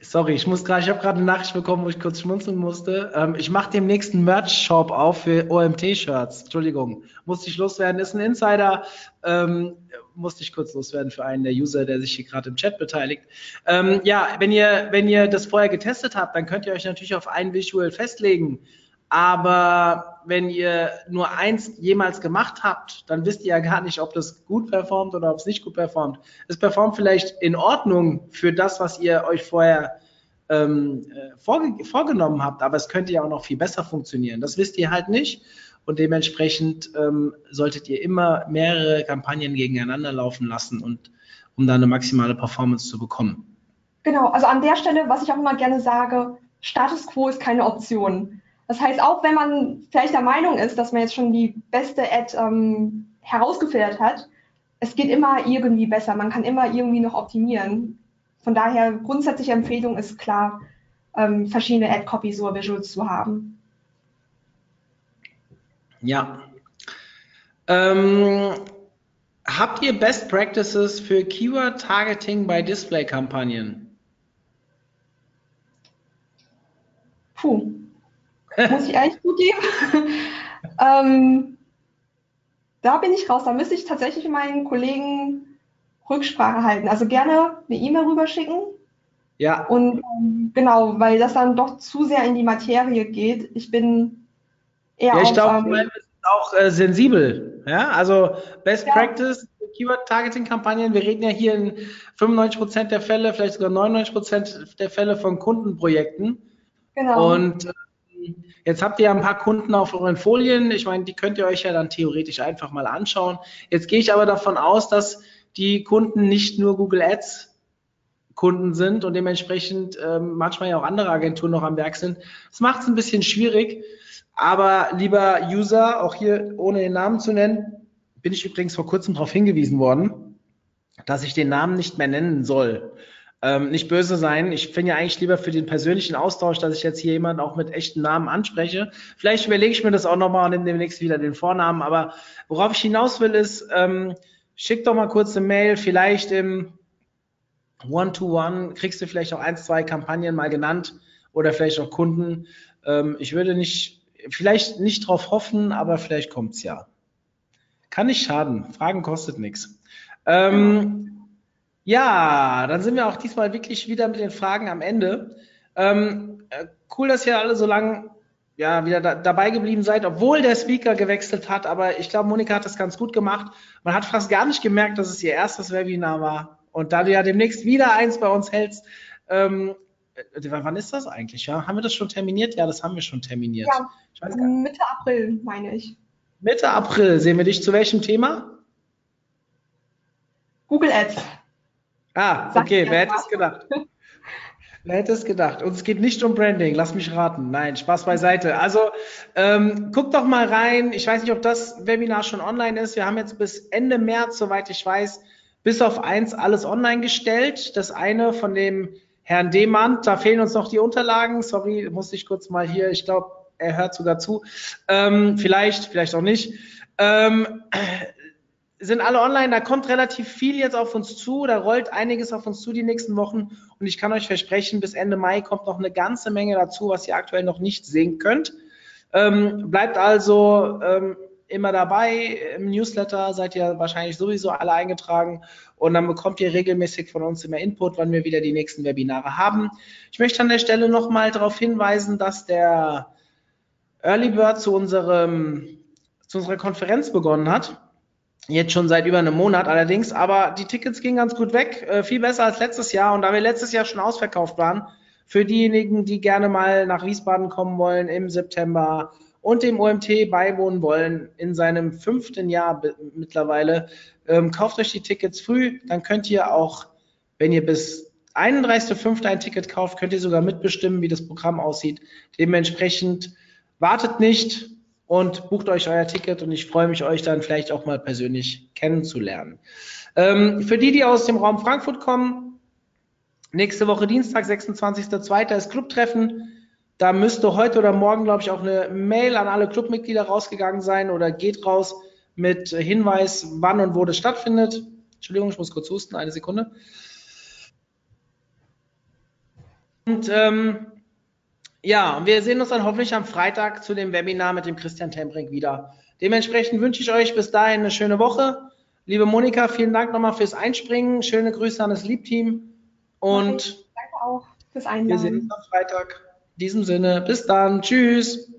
Sorry, ich muss gerade, ich habe gerade eine Nachricht bekommen, wo ich kurz schmunzeln musste. Ähm, ich mache demnächst einen Merch-Shop auf für OMT-Shirts. Entschuldigung, musste ich loswerden. Ist ein Insider. Ähm, musste ich kurz loswerden für einen der User, der sich hier gerade im Chat beteiligt. Ähm, ja, wenn ihr, wenn ihr das vorher getestet habt, dann könnt ihr euch natürlich auf ein Visual festlegen. Aber wenn ihr nur eins jemals gemacht habt, dann wisst ihr ja gar nicht, ob das gut performt oder ob es nicht gut performt. Es performt vielleicht in Ordnung für das, was ihr euch vorher ähm, äh, vorge vorgenommen habt, aber es könnte ja auch noch viel besser funktionieren. Das wisst ihr halt nicht. Und dementsprechend ähm, solltet ihr immer mehrere Kampagnen gegeneinander laufen lassen und um da eine maximale Performance zu bekommen. Genau, also an der Stelle, was ich auch immer gerne sage, Status quo ist keine Option. Das heißt, auch wenn man vielleicht der Meinung ist, dass man jetzt schon die beste Ad ähm, herausgefiltert hat, es geht immer irgendwie besser. Man kann immer irgendwie noch optimieren. Von daher, grundsätzliche Empfehlung ist klar, ähm, verschiedene Ad-Copies oder Visuals zu haben. Ja. Ähm, habt ihr Best Practices für Keyword-Targeting bei Display-Kampagnen? Puh, muss ich ehrlich zugeben. [LAUGHS] ähm, da bin ich raus. Da müsste ich tatsächlich meinen Kollegen Rücksprache halten. Also gerne eine E-Mail rüberschicken. Ja. Und ähm, genau, weil das dann doch zu sehr in die Materie geht. Ich bin eher ja, ich glaube, wir sind auch äh, sensibel. Ja, also Best ja. Practice, Keyword-Targeting-Kampagnen. Wir reden ja hier in 95 Prozent der Fälle, vielleicht sogar 99 Prozent der Fälle von Kundenprojekten. Genau. Und äh, Jetzt habt ihr ja ein paar Kunden auf euren Folien. Ich meine, die könnt ihr euch ja dann theoretisch einfach mal anschauen. Jetzt gehe ich aber davon aus, dass die Kunden nicht nur Google Ads Kunden sind und dementsprechend ähm, manchmal ja auch andere Agenturen noch am Werk sind. Das macht es ein bisschen schwierig. Aber lieber User, auch hier ohne den Namen zu nennen, bin ich übrigens vor kurzem darauf hingewiesen worden, dass ich den Namen nicht mehr nennen soll. Ähm, nicht böse sein. Ich finde ja eigentlich lieber für den persönlichen Austausch, dass ich jetzt hier jemanden auch mit echten Namen anspreche. Vielleicht überlege ich mir das auch nochmal und nehme demnächst wieder den Vornamen. Aber worauf ich hinaus will, ist, ähm, schick doch mal kurz eine Mail, vielleicht im One-to-One kriegst du vielleicht auch ein, zwei Kampagnen mal genannt oder vielleicht auch Kunden. Ähm, ich würde nicht, vielleicht nicht drauf hoffen, aber vielleicht kommt's ja. Kann nicht schaden. Fragen kostet nichts. Ähm, ja, dann sind wir auch diesmal wirklich wieder mit den Fragen am Ende. Ähm, äh, cool, dass ihr alle so lange ja, wieder da, dabei geblieben seid, obwohl der Speaker gewechselt hat. Aber ich glaube, Monika hat das ganz gut gemacht. Man hat fast gar nicht gemerkt, dass es ihr erstes Webinar war. Und da du ja demnächst wieder eins bei uns hältst, ähm, äh, wann ist das eigentlich? Ja? Haben wir das schon terminiert? Ja, das haben wir schon terminiert. Ja, Mitte April, meine ich. Mitte April sehen wir dich zu welchem Thema? Google Ads. Ah, okay, wer hätte es gedacht? Wer hätte es gedacht? Und es geht nicht um Branding, lass mich raten. Nein, Spaß beiseite. Also ähm, guck doch mal rein. Ich weiß nicht, ob das Webinar schon online ist. Wir haben jetzt bis Ende März, soweit ich weiß, bis auf eins alles online gestellt. Das eine von dem Herrn Demand, da fehlen uns noch die Unterlagen. Sorry, muss ich kurz mal hier, ich glaube, er hört sogar zu. Ähm, vielleicht, vielleicht auch nicht. Ähm, sind alle online, da kommt relativ viel jetzt auf uns zu, da rollt einiges auf uns zu die nächsten Wochen und ich kann euch versprechen, bis Ende Mai kommt noch eine ganze Menge dazu, was ihr aktuell noch nicht sehen könnt. Ähm, bleibt also ähm, immer dabei. Im Newsletter seid ihr wahrscheinlich sowieso alle eingetragen und dann bekommt ihr regelmäßig von uns immer Input, wann wir wieder die nächsten Webinare haben. Ich möchte an der Stelle nochmal darauf hinweisen, dass der Early Bird zu unserem zu unserer Konferenz begonnen hat. Jetzt schon seit über einem Monat allerdings, aber die Tickets gingen ganz gut weg, äh, viel besser als letztes Jahr. Und da wir letztes Jahr schon ausverkauft waren, für diejenigen, die gerne mal nach Wiesbaden kommen wollen im September und dem OMT beiwohnen wollen in seinem fünften Jahr mittlerweile, ähm, kauft euch die Tickets früh, dann könnt ihr auch, wenn ihr bis 31.05. ein Ticket kauft, könnt ihr sogar mitbestimmen, wie das Programm aussieht. Dementsprechend wartet nicht und bucht euch euer Ticket und ich freue mich, euch dann vielleicht auch mal persönlich kennenzulernen. Ähm, für die, die aus dem Raum Frankfurt kommen, nächste Woche Dienstag, 26.02. ist Clubtreffen. Da müsste heute oder morgen, glaube ich, auch eine Mail an alle Clubmitglieder rausgegangen sein oder geht raus mit Hinweis, wann und wo das stattfindet. Entschuldigung, ich muss kurz husten, eine Sekunde. Und ähm, ja, wir sehen uns dann hoffentlich am Freitag zu dem Webinar mit dem Christian Tembrink wieder. Dementsprechend wünsche ich euch bis dahin eine schöne Woche. Liebe Monika, vielen Dank nochmal fürs Einspringen. Schöne Grüße an das Liebteam. Und Danke auch fürs Einladen. Wir sehen uns am Freitag. In diesem Sinne, bis dann. Tschüss.